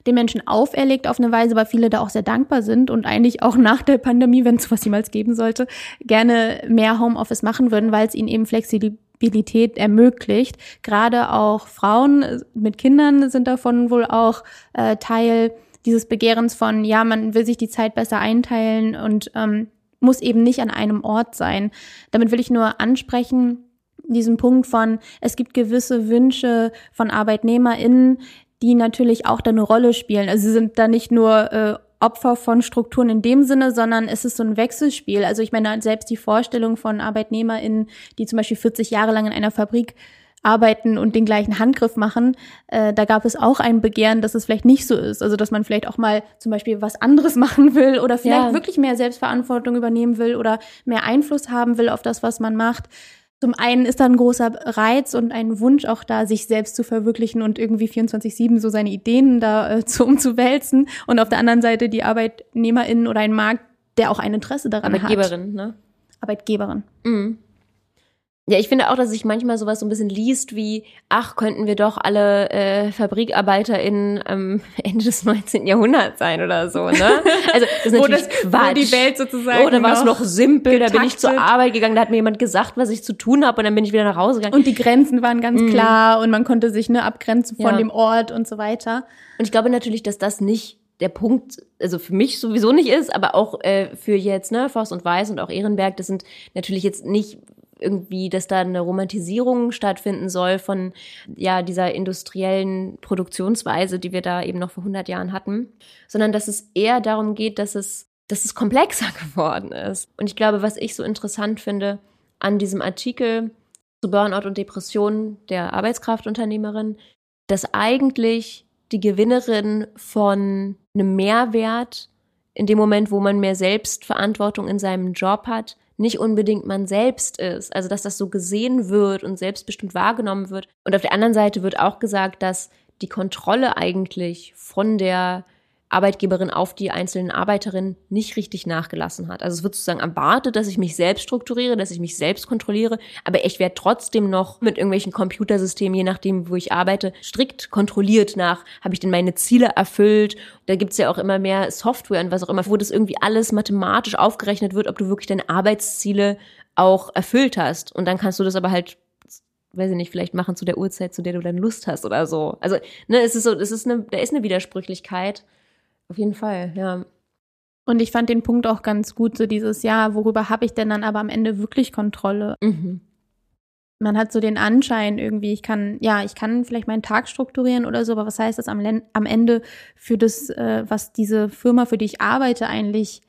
den Menschen auferlegt auf eine Weise, weil viele da auch sehr dankbar sind und eigentlich auch nach der Pandemie, wenn es was jemals geben sollte, gerne mehr Homeoffice machen würden, weil es ihnen eben Flexibilität ermöglicht. Gerade auch Frauen mit Kindern sind davon wohl auch äh, Teil dieses Begehrens von, ja, man will sich die Zeit besser einteilen und ähm, muss eben nicht an einem Ort sein. Damit will ich nur ansprechen, diesen Punkt von, es gibt gewisse Wünsche von ArbeitnehmerInnen, die natürlich auch da eine Rolle spielen. Also sie sind da nicht nur äh, Opfer von Strukturen in dem Sinne, sondern es ist so ein Wechselspiel. Also ich meine, selbst die Vorstellung von ArbeitnehmerInnen, die zum Beispiel 40 Jahre lang in einer Fabrik arbeiten und den gleichen Handgriff machen, äh, da gab es auch ein Begehren, dass es vielleicht nicht so ist. Also dass man vielleicht auch mal zum Beispiel was anderes [LAUGHS] machen will oder vielleicht ja. wirklich mehr Selbstverantwortung übernehmen will oder mehr Einfluss haben will auf das, was man macht. Zum einen ist da ein großer Reiz und ein Wunsch auch da, sich selbst zu verwirklichen und irgendwie 24-7 so seine Ideen da äh, [LAUGHS] zu umzuwälzen. Und auf der anderen Seite die ArbeitnehmerInnen oder ein Markt, der auch ein Interesse daran Arbeitgeberin, hat. ne? Arbeitgeberin. Mhm. Ja, ich finde auch, dass sich manchmal sowas so ein bisschen liest wie, ach, könnten wir doch alle äh, FabrikarbeiterInnen am [LAUGHS] Ende des 19. Jahrhunderts sein oder so, ne? Also das ist [LAUGHS] natürlich das, Quatsch. Wo die Welt sozusagen Oder war es noch simpel, getaktet. da bin ich zur Arbeit gegangen, da hat mir jemand gesagt, was ich zu tun habe und dann bin ich wieder nach Hause gegangen. Und die Grenzen waren ganz mhm. klar und man konnte sich ne abgrenzen von ja. dem Ort und so weiter. Und ich glaube natürlich, dass das nicht der Punkt, also für mich sowieso nicht ist, aber auch äh, für jetzt, ne, Forst und Weiß und auch Ehrenberg, das sind natürlich jetzt nicht irgendwie, dass da eine Romantisierung stattfinden soll von ja dieser industriellen Produktionsweise, die wir da eben noch vor 100 Jahren hatten, sondern dass es eher darum geht, dass es dass es komplexer [LAUGHS] geworden ist. Und ich glaube, was ich so interessant finde an diesem Artikel zu Burnout und Depression der Arbeitskraftunternehmerin, dass eigentlich die Gewinnerin von einem Mehrwert in dem Moment, wo man mehr Selbstverantwortung in seinem Job hat, nicht unbedingt man selbst ist. Also dass das so gesehen wird und selbstbestimmt wahrgenommen wird. Und auf der anderen Seite wird auch gesagt, dass die Kontrolle eigentlich von der Arbeitgeberin auf die einzelnen Arbeiterinnen nicht richtig nachgelassen hat. Also es wird sozusagen erwartet, dass ich mich selbst strukturiere, dass ich mich selbst kontrolliere, aber ich werde trotzdem noch mit irgendwelchen Computersystemen, je nachdem, wo ich arbeite, strikt kontrolliert nach, habe ich denn meine Ziele erfüllt? Da gibt's ja auch immer mehr Software und was auch immer, wo das irgendwie alles mathematisch aufgerechnet wird, ob du wirklich deine Arbeitsziele auch erfüllt hast. Und dann kannst du das aber halt weiß ich nicht, vielleicht machen zu der Uhrzeit, zu der du dann Lust hast oder so. Also, ne, es ist so, es ist eine, da ist eine Widersprüchlichkeit. Auf jeden Fall, ja. Und ich fand den Punkt auch ganz gut, so dieses, ja, worüber habe ich denn dann aber am Ende wirklich Kontrolle? Mhm. Man hat so den Anschein irgendwie, ich kann, ja, ich kann vielleicht meinen Tag strukturieren oder so, aber was heißt das am, am Ende für das, äh, was diese Firma, für die ich arbeite, eigentlich,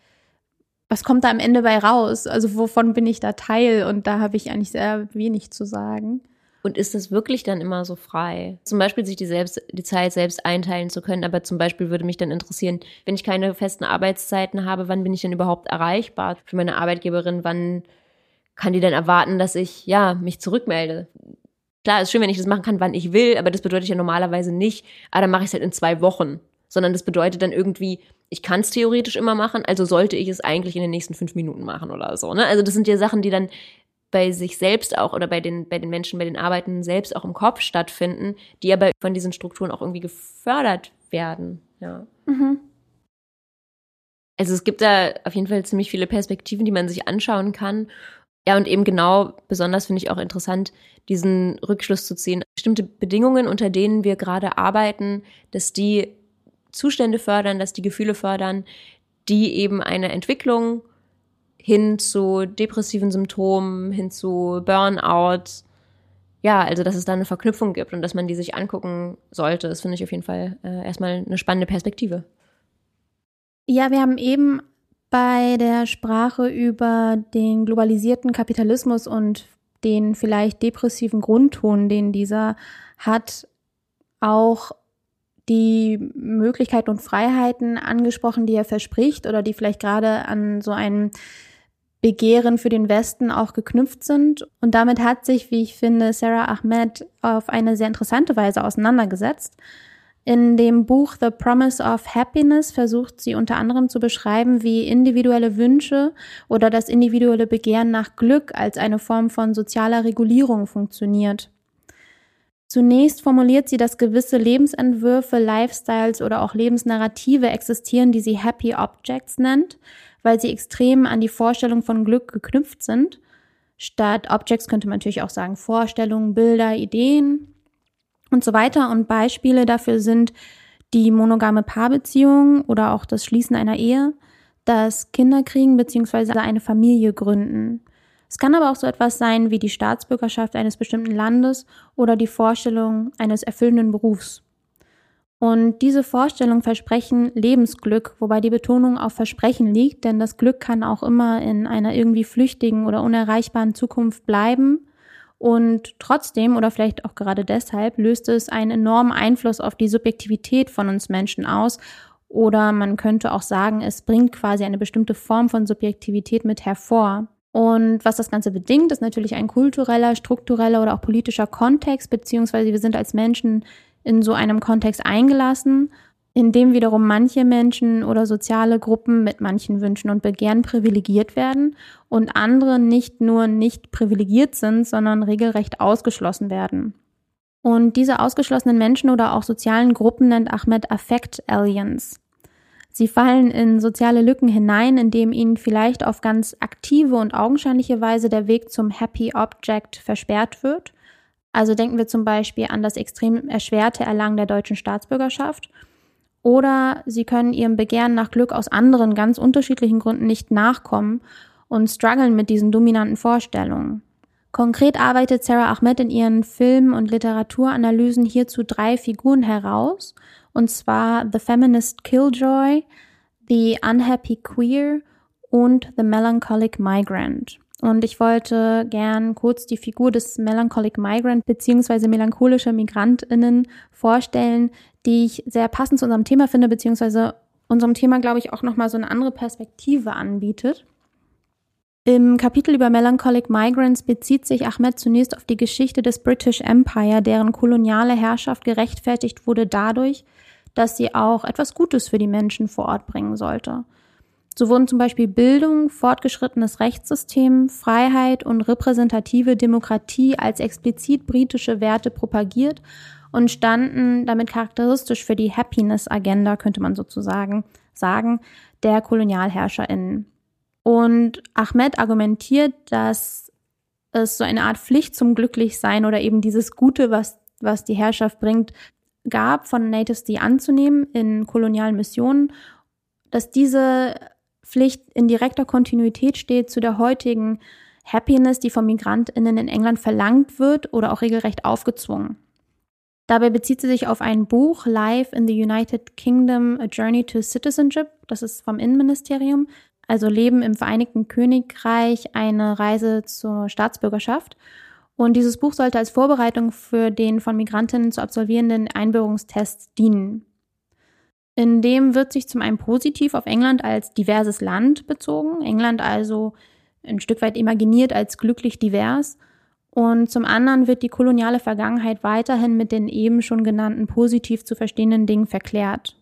was kommt da am Ende bei raus? Also wovon bin ich da Teil? Und da habe ich eigentlich sehr wenig zu sagen. Und ist das wirklich dann immer so frei? Zum Beispiel sich die, selbst, die Zeit selbst einteilen zu können, aber zum Beispiel würde mich dann interessieren, wenn ich keine festen Arbeitszeiten habe, wann bin ich denn überhaupt erreichbar für meine Arbeitgeberin? Wann kann die denn erwarten, dass ich ja mich zurückmelde? Klar, ist schön, wenn ich das machen kann, wann ich will, aber das bedeutet ja normalerweise nicht, ah, dann mache ich es halt in zwei Wochen. Sondern das bedeutet dann irgendwie, ich kann es theoretisch immer machen, also sollte ich es eigentlich in den nächsten fünf Minuten machen oder so. Ne? Also das sind ja Sachen, die dann bei sich selbst auch oder bei den, bei den Menschen, bei den Arbeiten selbst auch im Kopf stattfinden, die aber von diesen Strukturen auch irgendwie gefördert werden. Ja. Mhm. Also es gibt da auf jeden Fall ziemlich viele Perspektiven, die man sich anschauen kann. Ja, und eben genau, besonders finde ich auch interessant, diesen Rückschluss zu ziehen. Bestimmte Bedingungen, unter denen wir gerade arbeiten, dass die Zustände fördern, dass die Gefühle fördern, die eben eine Entwicklung hin zu depressiven Symptomen, hin zu Burnout. Ja, also dass es da eine Verknüpfung gibt und dass man die sich angucken sollte, das finde ich auf jeden Fall äh, erstmal eine spannende Perspektive. Ja, wir haben eben bei der Sprache über den globalisierten Kapitalismus und den vielleicht depressiven Grundton, den dieser hat, auch die Möglichkeiten und Freiheiten angesprochen, die er verspricht oder die vielleicht gerade an so ein Begehren für den Westen auch geknüpft sind. Und damit hat sich, wie ich finde, Sarah Ahmed auf eine sehr interessante Weise auseinandergesetzt. In dem Buch The Promise of Happiness versucht sie unter anderem zu beschreiben, wie individuelle Wünsche oder das individuelle Begehren nach Glück als eine Form von sozialer Regulierung funktioniert. Zunächst formuliert sie, dass gewisse Lebensentwürfe, Lifestyles oder auch Lebensnarrative existieren, die sie Happy Objects nennt, weil sie extrem an die Vorstellung von Glück geknüpft sind. Statt Objects könnte man natürlich auch sagen Vorstellungen, Bilder, Ideen und so weiter. Und Beispiele dafür sind die monogame Paarbeziehung oder auch das Schließen einer Ehe, das Kinderkriegen bzw. eine Familie gründen. Es kann aber auch so etwas sein wie die Staatsbürgerschaft eines bestimmten Landes oder die Vorstellung eines erfüllenden Berufs. Und diese Vorstellungen versprechen Lebensglück, wobei die Betonung auf Versprechen liegt, denn das Glück kann auch immer in einer irgendwie flüchtigen oder unerreichbaren Zukunft bleiben. Und trotzdem oder vielleicht auch gerade deshalb löst es einen enormen Einfluss auf die Subjektivität von uns Menschen aus. Oder man könnte auch sagen, es bringt quasi eine bestimmte Form von Subjektivität mit hervor. Und was das Ganze bedingt, ist natürlich ein kultureller, struktureller oder auch politischer Kontext, beziehungsweise wir sind als Menschen in so einem Kontext eingelassen, in dem wiederum manche Menschen oder soziale Gruppen mit manchen Wünschen und Begehren privilegiert werden und andere nicht nur nicht privilegiert sind, sondern regelrecht ausgeschlossen werden. Und diese ausgeschlossenen Menschen oder auch sozialen Gruppen nennt Ahmed Affect Aliens. Sie fallen in soziale Lücken hinein, indem ihnen vielleicht auf ganz aktive und augenscheinliche Weise der Weg zum Happy Object versperrt wird. Also denken wir zum Beispiel an das extrem erschwerte Erlangen der deutschen Staatsbürgerschaft. Oder sie können ihrem Begehren nach Glück aus anderen ganz unterschiedlichen Gründen nicht nachkommen und strugglen mit diesen dominanten Vorstellungen. Konkret arbeitet Sarah Ahmed in ihren Film- und Literaturanalysen hierzu drei Figuren heraus – und zwar The Feminist Killjoy, The Unhappy Queer und The Melancholic Migrant. Und ich wollte gern kurz die Figur des Melancholic Migrant beziehungsweise melancholischer Migrantinnen vorstellen, die ich sehr passend zu unserem Thema finde, beziehungsweise unserem Thema, glaube ich, auch nochmal so eine andere Perspektive anbietet. Im Kapitel über Melancholic Migrants bezieht sich Ahmed zunächst auf die Geschichte des British Empire, deren koloniale Herrschaft gerechtfertigt wurde dadurch, dass sie auch etwas Gutes für die Menschen vor Ort bringen sollte. So wurden zum Beispiel Bildung, fortgeschrittenes Rechtssystem, Freiheit und repräsentative Demokratie als explizit britische Werte propagiert und standen damit charakteristisch für die Happiness-Agenda, könnte man sozusagen sagen, der KolonialherrscherInnen. Und Ahmed argumentiert, dass es so eine Art Pflicht zum Glücklichsein oder eben dieses Gute, was, was die Herrschaft bringt, gab, von Natives die anzunehmen in kolonialen Missionen, dass diese Pflicht in direkter Kontinuität steht zu der heutigen Happiness, die von Migrantinnen in England verlangt wird oder auch regelrecht aufgezwungen. Dabei bezieht sie sich auf ein Buch Life in the United Kingdom, A Journey to Citizenship, das ist vom Innenministerium, also Leben im Vereinigten Königreich, eine Reise zur Staatsbürgerschaft. Und dieses Buch sollte als Vorbereitung für den von Migrantinnen zu absolvierenden Einbürgerungstest dienen. In dem wird sich zum einen positiv auf England als diverses Land bezogen, England also ein Stück weit imaginiert als glücklich divers, und zum anderen wird die koloniale Vergangenheit weiterhin mit den eben schon genannten positiv zu verstehenden Dingen verklärt.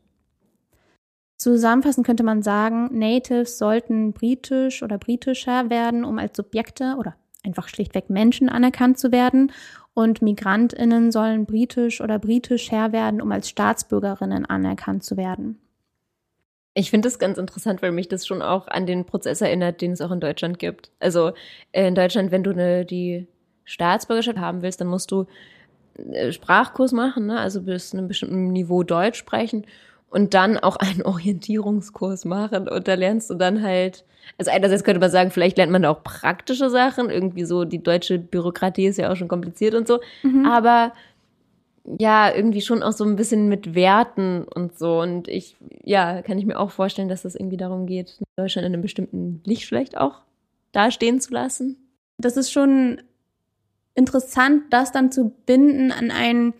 Zusammenfassend könnte man sagen, Natives sollten britisch oder britischer werden, um als Subjekte oder einfach schlichtweg Menschen anerkannt zu werden. Und Migrantinnen sollen britisch oder britisch her werden, um als Staatsbürgerinnen anerkannt zu werden. Ich finde das ganz interessant, weil mich das schon auch an den Prozess erinnert, den es auch in Deutschland gibt. Also in Deutschland, wenn du eine, die Staatsbürgerschaft haben willst, dann musst du äh, Sprachkurs machen, ne? also bis einem bestimmten Niveau Deutsch sprechen und dann auch einen [LAUGHS] Orientierungskurs machen und da lernst du dann halt, also einerseits könnte man sagen, vielleicht lernt man da auch praktische Sachen, irgendwie so, die deutsche Bürokratie ist ja auch schon kompliziert und so, mhm. aber ja, irgendwie schon auch so ein bisschen mit Werten und so und ich, ja, kann ich mir auch vorstellen, dass das irgendwie darum geht, Deutschland in einem bestimmten Licht vielleicht auch dastehen zu lassen. Das ist schon interessant, das dann zu binden an ein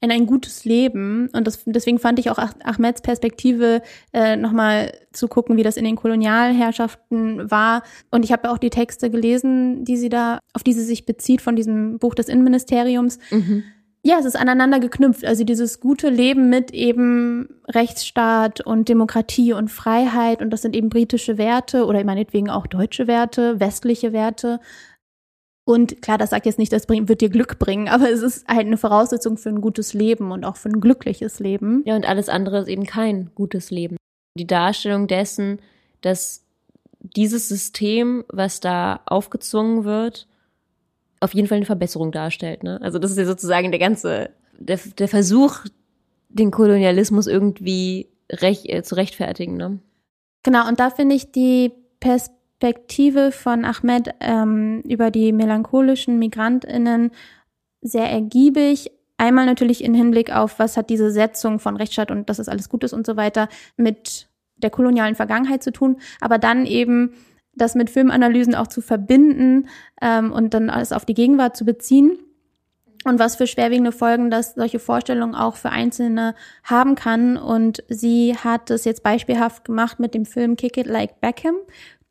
in ein gutes Leben. Und das, deswegen fand ich auch Ahmeds Perspektive äh, nochmal zu gucken, wie das in den Kolonialherrschaften war. Und ich habe ja auch die Texte gelesen, die sie da, auf die sie sich bezieht von diesem Buch des Innenministeriums. Mhm. Ja, es ist aneinander geknüpft. Also dieses gute Leben mit eben Rechtsstaat und Demokratie und Freiheit. Und das sind eben britische Werte oder meinetwegen auch deutsche Werte, westliche Werte. Und klar, das sagt jetzt nicht, das wird dir Glück bringen, aber es ist halt eine Voraussetzung für ein gutes Leben und auch für ein glückliches Leben. Ja, und alles andere ist eben kein gutes Leben. Die Darstellung dessen, dass dieses System, was da aufgezwungen wird, auf jeden Fall eine Verbesserung darstellt. Ne? Also das ist ja sozusagen der ganze, der, der Versuch, den Kolonialismus irgendwie recht, äh, zu rechtfertigen. Ne? Genau, und da finde ich die Perspektive Perspektive von Ahmed ähm, über die melancholischen Migrantinnen sehr ergiebig. Einmal natürlich im Hinblick auf, was hat diese Setzung von Rechtsstaat und dass es alles gut ist und so weiter mit der kolonialen Vergangenheit zu tun, aber dann eben das mit Filmanalysen auch zu verbinden ähm, und dann alles auf die Gegenwart zu beziehen und was für schwerwiegende Folgen das solche Vorstellungen auch für Einzelne haben kann. Und sie hat es jetzt beispielhaft gemacht mit dem Film Kick It Like Beckham,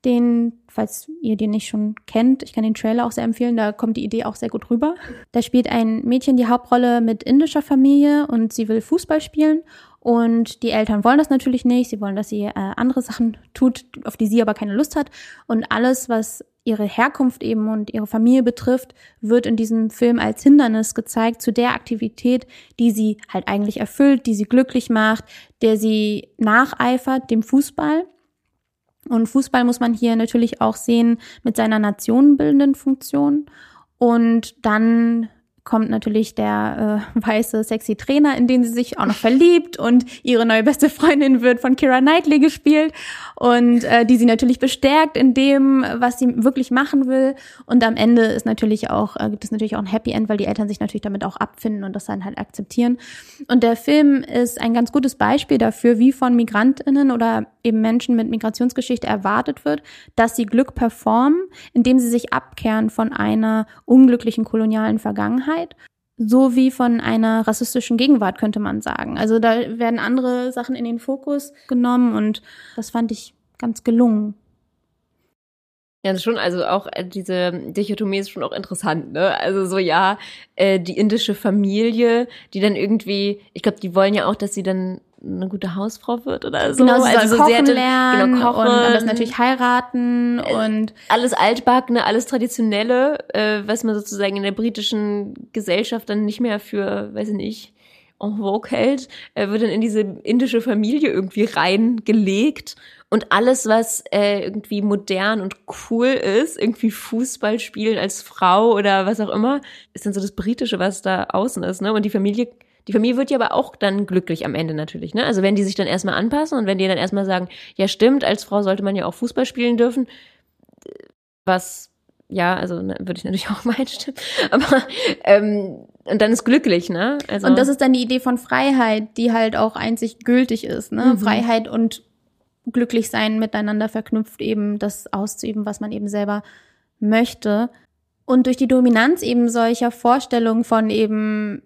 den, falls ihr den nicht schon kennt, ich kann den Trailer auch sehr empfehlen, da kommt die Idee auch sehr gut rüber. Da spielt ein Mädchen die Hauptrolle mit indischer Familie und sie will Fußball spielen und die Eltern wollen das natürlich nicht. Sie wollen, dass sie äh, andere Sachen tut, auf die sie aber keine Lust hat. Und alles, was ihre Herkunft eben und ihre Familie betrifft, wird in diesem Film als Hindernis gezeigt zu der Aktivität, die sie halt eigentlich erfüllt, die sie glücklich macht, der sie nacheifert, dem Fußball. Und Fußball muss man hier natürlich auch sehen mit seiner nationenbildenden Funktion. Und dann kommt natürlich der äh, weiße, sexy Trainer, in den sie sich auch noch verliebt und ihre neue beste Freundin wird von Kira Knightley gespielt und äh, die sie natürlich bestärkt in dem, was sie wirklich machen will. Und am Ende ist natürlich auch, äh, gibt es natürlich auch ein Happy End, weil die Eltern sich natürlich damit auch abfinden und das dann halt akzeptieren. Und der Film ist ein ganz gutes Beispiel dafür, wie von MigrantInnen oder eben Menschen mit Migrationsgeschichte erwartet wird, dass sie Glück performen, indem sie sich abkehren von einer unglücklichen kolonialen Vergangenheit Vergangenheit sowie von einer rassistischen Gegenwart, könnte man sagen. Also da werden andere Sachen in den Fokus genommen und das fand ich ganz gelungen. Ja, schon, also auch äh, diese Dichotomie ist schon auch interessant, ne? Also so, ja, äh, die indische Familie, die dann irgendwie, ich glaube, die wollen ja auch, dass sie dann eine gute Hausfrau wird oder so. Genau, sie also soll so kochen sehr, lernen genau, kochen. und das natürlich heiraten äh, und alles altbackene, alles traditionelle, äh, was man sozusagen in der britischen Gesellschaft dann nicht mehr für, weiß ich nicht, en vogue hält, äh, wird dann in diese indische Familie irgendwie reingelegt und alles, was äh, irgendwie modern und cool ist, irgendwie Fußball spielen als Frau oder was auch immer, ist dann so das Britische, was da außen ist, ne? Und die Familie die Familie wird ja aber auch dann glücklich am Ende natürlich, ne? Also wenn die sich dann erstmal anpassen und wenn die dann erstmal sagen, ja stimmt, als Frau sollte man ja auch Fußball spielen dürfen, was ja, also ne, würde ich natürlich [LAUGHS] auch mal stimmen. Aber ähm, und dann ist glücklich, ne? Also und das ist dann die Idee von Freiheit, die halt auch einzig gültig ist, ne? Mhm. Freiheit und glücklich sein miteinander verknüpft, eben das auszuüben, was man eben selber möchte. Und durch die Dominanz eben solcher Vorstellungen von eben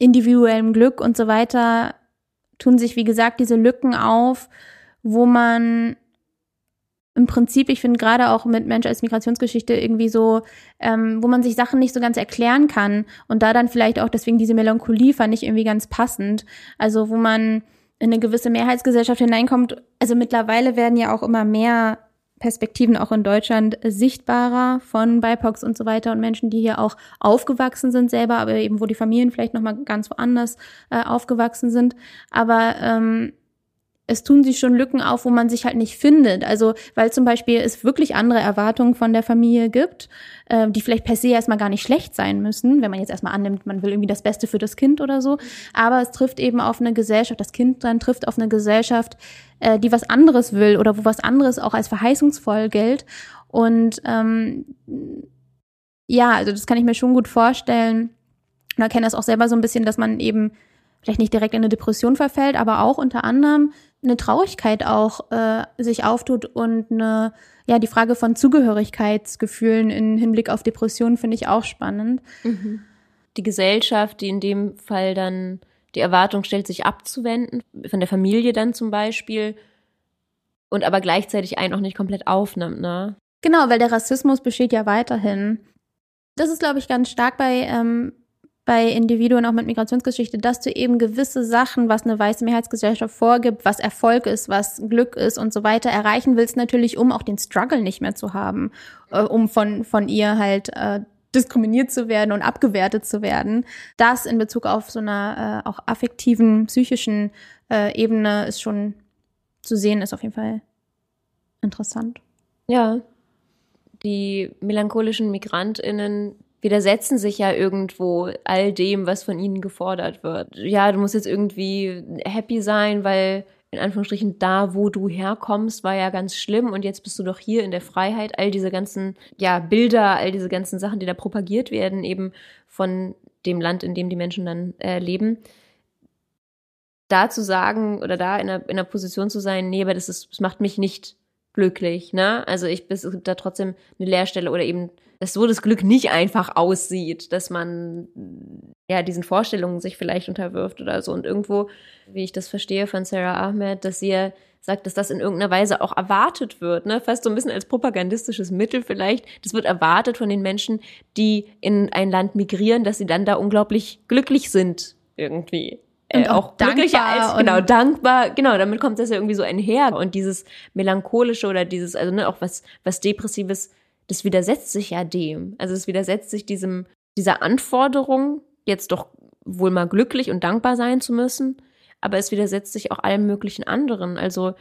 individuellem Glück und so weiter tun sich, wie gesagt, diese Lücken auf, wo man im Prinzip, ich finde gerade auch mit Mensch als Migrationsgeschichte irgendwie so, ähm, wo man sich Sachen nicht so ganz erklären kann und da dann vielleicht auch deswegen diese Melancholie fand ich irgendwie ganz passend. Also wo man in eine gewisse Mehrheitsgesellschaft hineinkommt. Also mittlerweile werden ja auch immer mehr Perspektiven auch in Deutschland sichtbarer von BIPOCs und so weiter und Menschen, die hier auch aufgewachsen sind selber, aber eben wo die Familien vielleicht noch mal ganz woanders äh, aufgewachsen sind. Aber ähm, es tun sich schon Lücken auf, wo man sich halt nicht findet. Also, weil zum Beispiel es wirklich andere Erwartungen von der Familie gibt, äh, die vielleicht per se erstmal gar nicht schlecht sein müssen, wenn man jetzt erstmal annimmt, man will irgendwie das Beste für das Kind oder so. Aber es trifft eben auf eine Gesellschaft, das Kind dann trifft auf eine Gesellschaft, äh, die was anderes will oder wo was anderes auch als verheißungsvoll gilt. Und ähm, ja, also das kann ich mir schon gut vorstellen. Und erkenne das auch selber so ein bisschen, dass man eben vielleicht nicht direkt in eine Depression verfällt, aber auch unter anderem eine Traurigkeit auch äh, sich auftut und eine, ja, die Frage von Zugehörigkeitsgefühlen in Hinblick auf Depressionen finde ich auch spannend. Mhm. die Gesellschaft, die in dem Fall dann die Erwartung stellt, sich abzuwenden, von der Familie dann zum Beispiel, und aber gleichzeitig einen auch nicht komplett aufnimmt, ne? Genau, weil der Rassismus besteht ja weiterhin. Das ist, glaube ich, ganz stark bei, ähm, bei Individuen auch mit Migrationsgeschichte, dass du eben gewisse Sachen, was eine weiße Mehrheitsgesellschaft vorgibt, was Erfolg ist, was Glück ist und so weiter, erreichen willst, natürlich, um auch den Struggle nicht mehr zu haben, äh, um von, von ihr halt äh, diskriminiert zu werden und abgewertet zu werden. Das in Bezug auf so einer äh, auch affektiven, psychischen äh, Ebene ist schon zu sehen, ist auf jeden Fall interessant. Ja. Die melancholischen MigrantInnen widersetzen sich ja irgendwo all dem, was von ihnen gefordert wird. Ja, du musst jetzt irgendwie happy sein, weil in Anführungsstrichen da, wo du herkommst, war ja ganz schlimm und jetzt bist du doch hier in der Freiheit. All diese ganzen, ja, Bilder, all diese ganzen Sachen, die da propagiert werden, eben von dem Land, in dem die Menschen dann äh, leben. Da zu sagen oder da in einer, in einer Position zu sein, nee, aber das ist, das macht mich nicht glücklich, ne? Also ich bis da trotzdem eine Leerstelle oder eben, dass so das Glück nicht einfach aussieht, dass man ja diesen Vorstellungen sich vielleicht unterwirft oder so. Und irgendwo, wie ich das verstehe von Sarah Ahmed, dass sie sagt, dass das in irgendeiner Weise auch erwartet wird, ne? Fast so ein bisschen als propagandistisches Mittel vielleicht. Das wird erwartet von den Menschen, die in ein Land migrieren, dass sie dann da unglaublich glücklich sind irgendwie und äh, auch, auch glücklicher als genau dankbar genau damit kommt das ja irgendwie so einher. Und dieses melancholische oder dieses also ne auch was was depressives das widersetzt sich ja dem. Also es widersetzt sich diesem dieser Anforderung jetzt doch wohl mal glücklich und dankbar sein zu müssen. Aber es widersetzt sich auch allem möglichen anderen. Also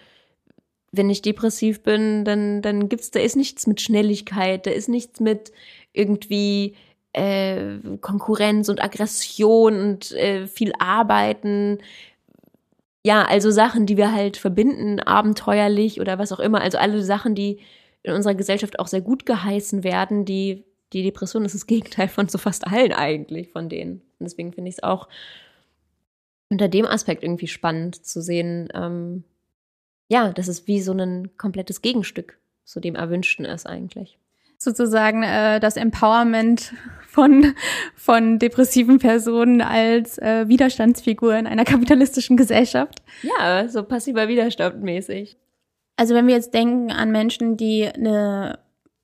wenn ich depressiv bin dann dann gibt's da ist nichts mit Schnelligkeit da ist nichts mit irgendwie äh, Konkurrenz und Aggression und äh, viel Arbeiten. Ja, also Sachen, die wir halt verbinden, abenteuerlich oder was auch immer. Also alle Sachen, die in unserer Gesellschaft auch sehr gut geheißen werden, die die Depression ist das [LAUGHS] Gegenteil von so fast allen eigentlich von denen. Und deswegen finde ich es auch unter dem Aspekt irgendwie spannend zu sehen, ähm, ja, dass es wie so ein komplettes Gegenstück zu dem Erwünschten ist eigentlich sozusagen äh, das Empowerment von, von depressiven Personen als äh, Widerstandsfigur in einer kapitalistischen Gesellschaft. Ja, so passiver Widerstand mäßig. Also wenn wir jetzt denken an Menschen, die eine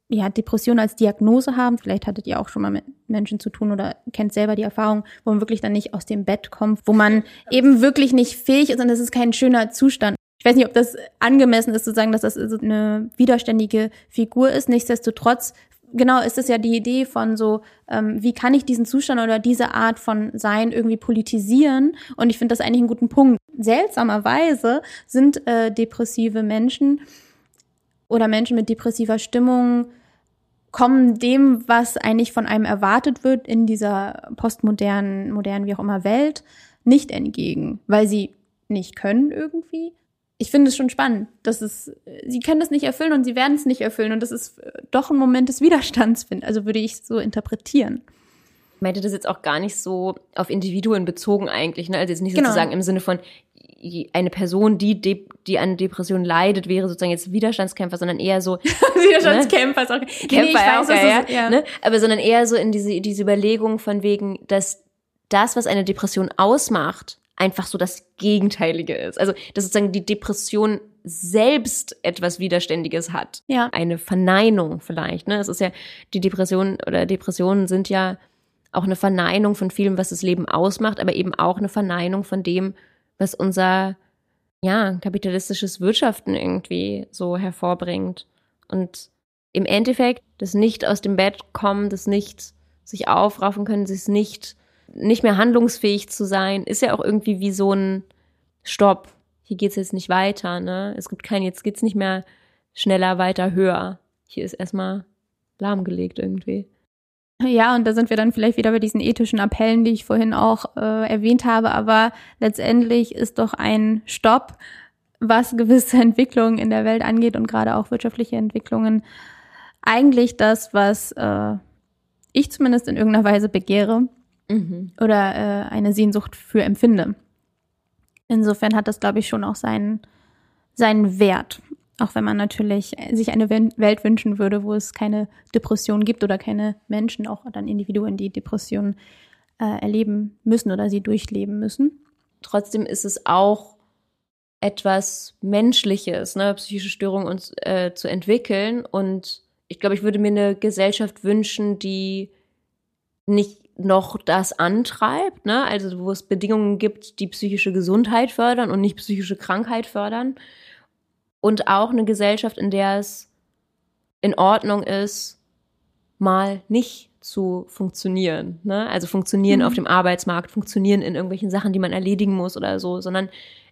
ja, Depression als Diagnose haben, vielleicht hattet ihr auch schon mal mit Menschen zu tun oder kennt selber die Erfahrung, wo man wirklich dann nicht aus dem Bett kommt, wo man eben wirklich nicht fähig ist und das ist kein schöner Zustand ich weiß nicht, ob das angemessen ist zu sagen, dass das so eine widerständige Figur ist. Nichtsdestotrotz, genau, ist es ja die Idee von so, ähm, wie kann ich diesen Zustand oder diese Art von Sein irgendwie politisieren? Und ich finde das eigentlich einen guten Punkt. Seltsamerweise sind äh, depressive Menschen oder Menschen mit depressiver Stimmung kommen dem, was eigentlich von einem erwartet wird in dieser postmodernen, modernen, wie auch immer Welt, nicht entgegen, weil sie nicht können irgendwie, ich finde es schon spannend, dass es, sie können das nicht erfüllen und sie werden es nicht erfüllen und das ist doch ein Moment des Widerstands, finde Also würde ich so interpretieren. Ich meinte das jetzt auch gar nicht so auf Individuen bezogen eigentlich, ne? Also jetzt nicht genau. sozusagen im Sinne von eine Person, die, De die an Depressionen leidet, wäre sozusagen jetzt Widerstandskämpfer, sondern eher so [LAUGHS] Widerstandskämpfer ne? ist auch Kämpfer nee, weiß, auch, ja, ist, ja. Ne? aber sondern eher so in diese diese Überlegung von wegen, dass das, was eine Depression ausmacht, einfach so das Gegenteilige ist. Also, dass sozusagen die Depression selbst etwas Widerständiges hat. Ja. Eine Verneinung vielleicht. Ne? Es ist ja, die Depression oder Depressionen sind ja auch eine Verneinung von vielem, was das Leben ausmacht, aber eben auch eine Verneinung von dem, was unser ja, kapitalistisches Wirtschaften irgendwie so hervorbringt. Und im Endeffekt das nicht aus dem Bett kommen, das nicht sich aufraffen können, das nicht nicht mehr handlungsfähig zu sein, ist ja auch irgendwie wie so ein Stopp. Hier geht's jetzt nicht weiter, ne? Es gibt kein, jetzt geht's nicht mehr schneller, weiter, höher. Hier ist erstmal lahmgelegt irgendwie. Ja, und da sind wir dann vielleicht wieder bei diesen ethischen Appellen, die ich vorhin auch äh, erwähnt habe. Aber letztendlich ist doch ein Stopp, was gewisse [LAUGHS] Entwicklungen in der Welt angeht und gerade auch wirtschaftliche Entwicklungen, eigentlich das, was äh, ich zumindest in irgendeiner Weise begehre mhm. oder äh, eine Sehnsucht für empfinde. Insofern hat das, glaube ich, schon auch seinen, seinen Wert. Auch wenn man natürlich sich eine Welt wünschen würde, wo es keine Depression gibt oder keine Menschen, auch dann Individuen, die Depressionen äh, erleben müssen oder sie durchleben müssen. Trotzdem ist es auch etwas Menschliches, ne, psychische Störungen uns äh, zu entwickeln. Und ich glaube, ich würde mir eine Gesellschaft wünschen, die nicht noch das antreibt, ne? Also wo es Bedingungen gibt, die psychische Gesundheit fördern und nicht psychische Krankheit fördern. Und auch eine Gesellschaft, in der es in Ordnung ist, mal nicht zu funktionieren. Ne? Also funktionieren mhm. auf dem Arbeitsmarkt, funktionieren in irgendwelchen Sachen, die man erledigen muss oder so, sondern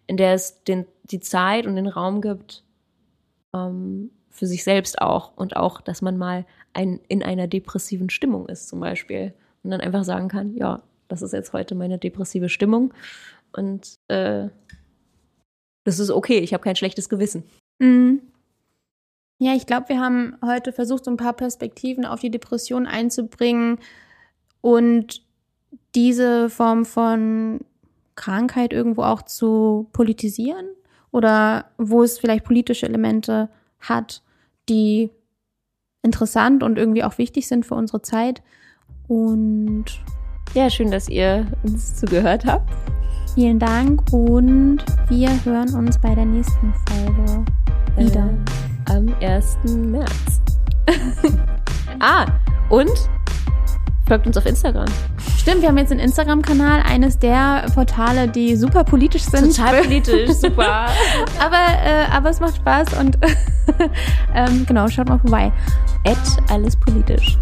in der es den, die Zeit und den Raum gibt ähm, für sich selbst auch und auch, dass man mal ein, in einer depressiven Stimmung ist zum Beispiel und dann einfach sagen kann, ja, das ist jetzt heute meine depressive Stimmung und äh, das ist okay, ich habe kein schlechtes Gewissen. Mhm. Ja, ich glaube, wir haben heute versucht, so ein paar Perspektiven auf die Depression einzubringen und diese Form von Krankheit irgendwo auch zu politisieren oder wo es vielleicht politische Elemente hat, die interessant und irgendwie auch wichtig sind für unsere Zeit. Und ja, schön, dass ihr uns zugehört habt. Vielen Dank und wir hören uns bei der nächsten Folge wieder. Äh, am 1. März. [LAUGHS] ah, und folgt uns auf Instagram. Stimmt, wir haben jetzt einen Instagram-Kanal, eines der Portale, die super politisch sind. Total politisch, [LAUGHS] super. aber, äh, aber es macht Spaß und [LAUGHS] ähm, genau, schaut mal vorbei. At alles politisch.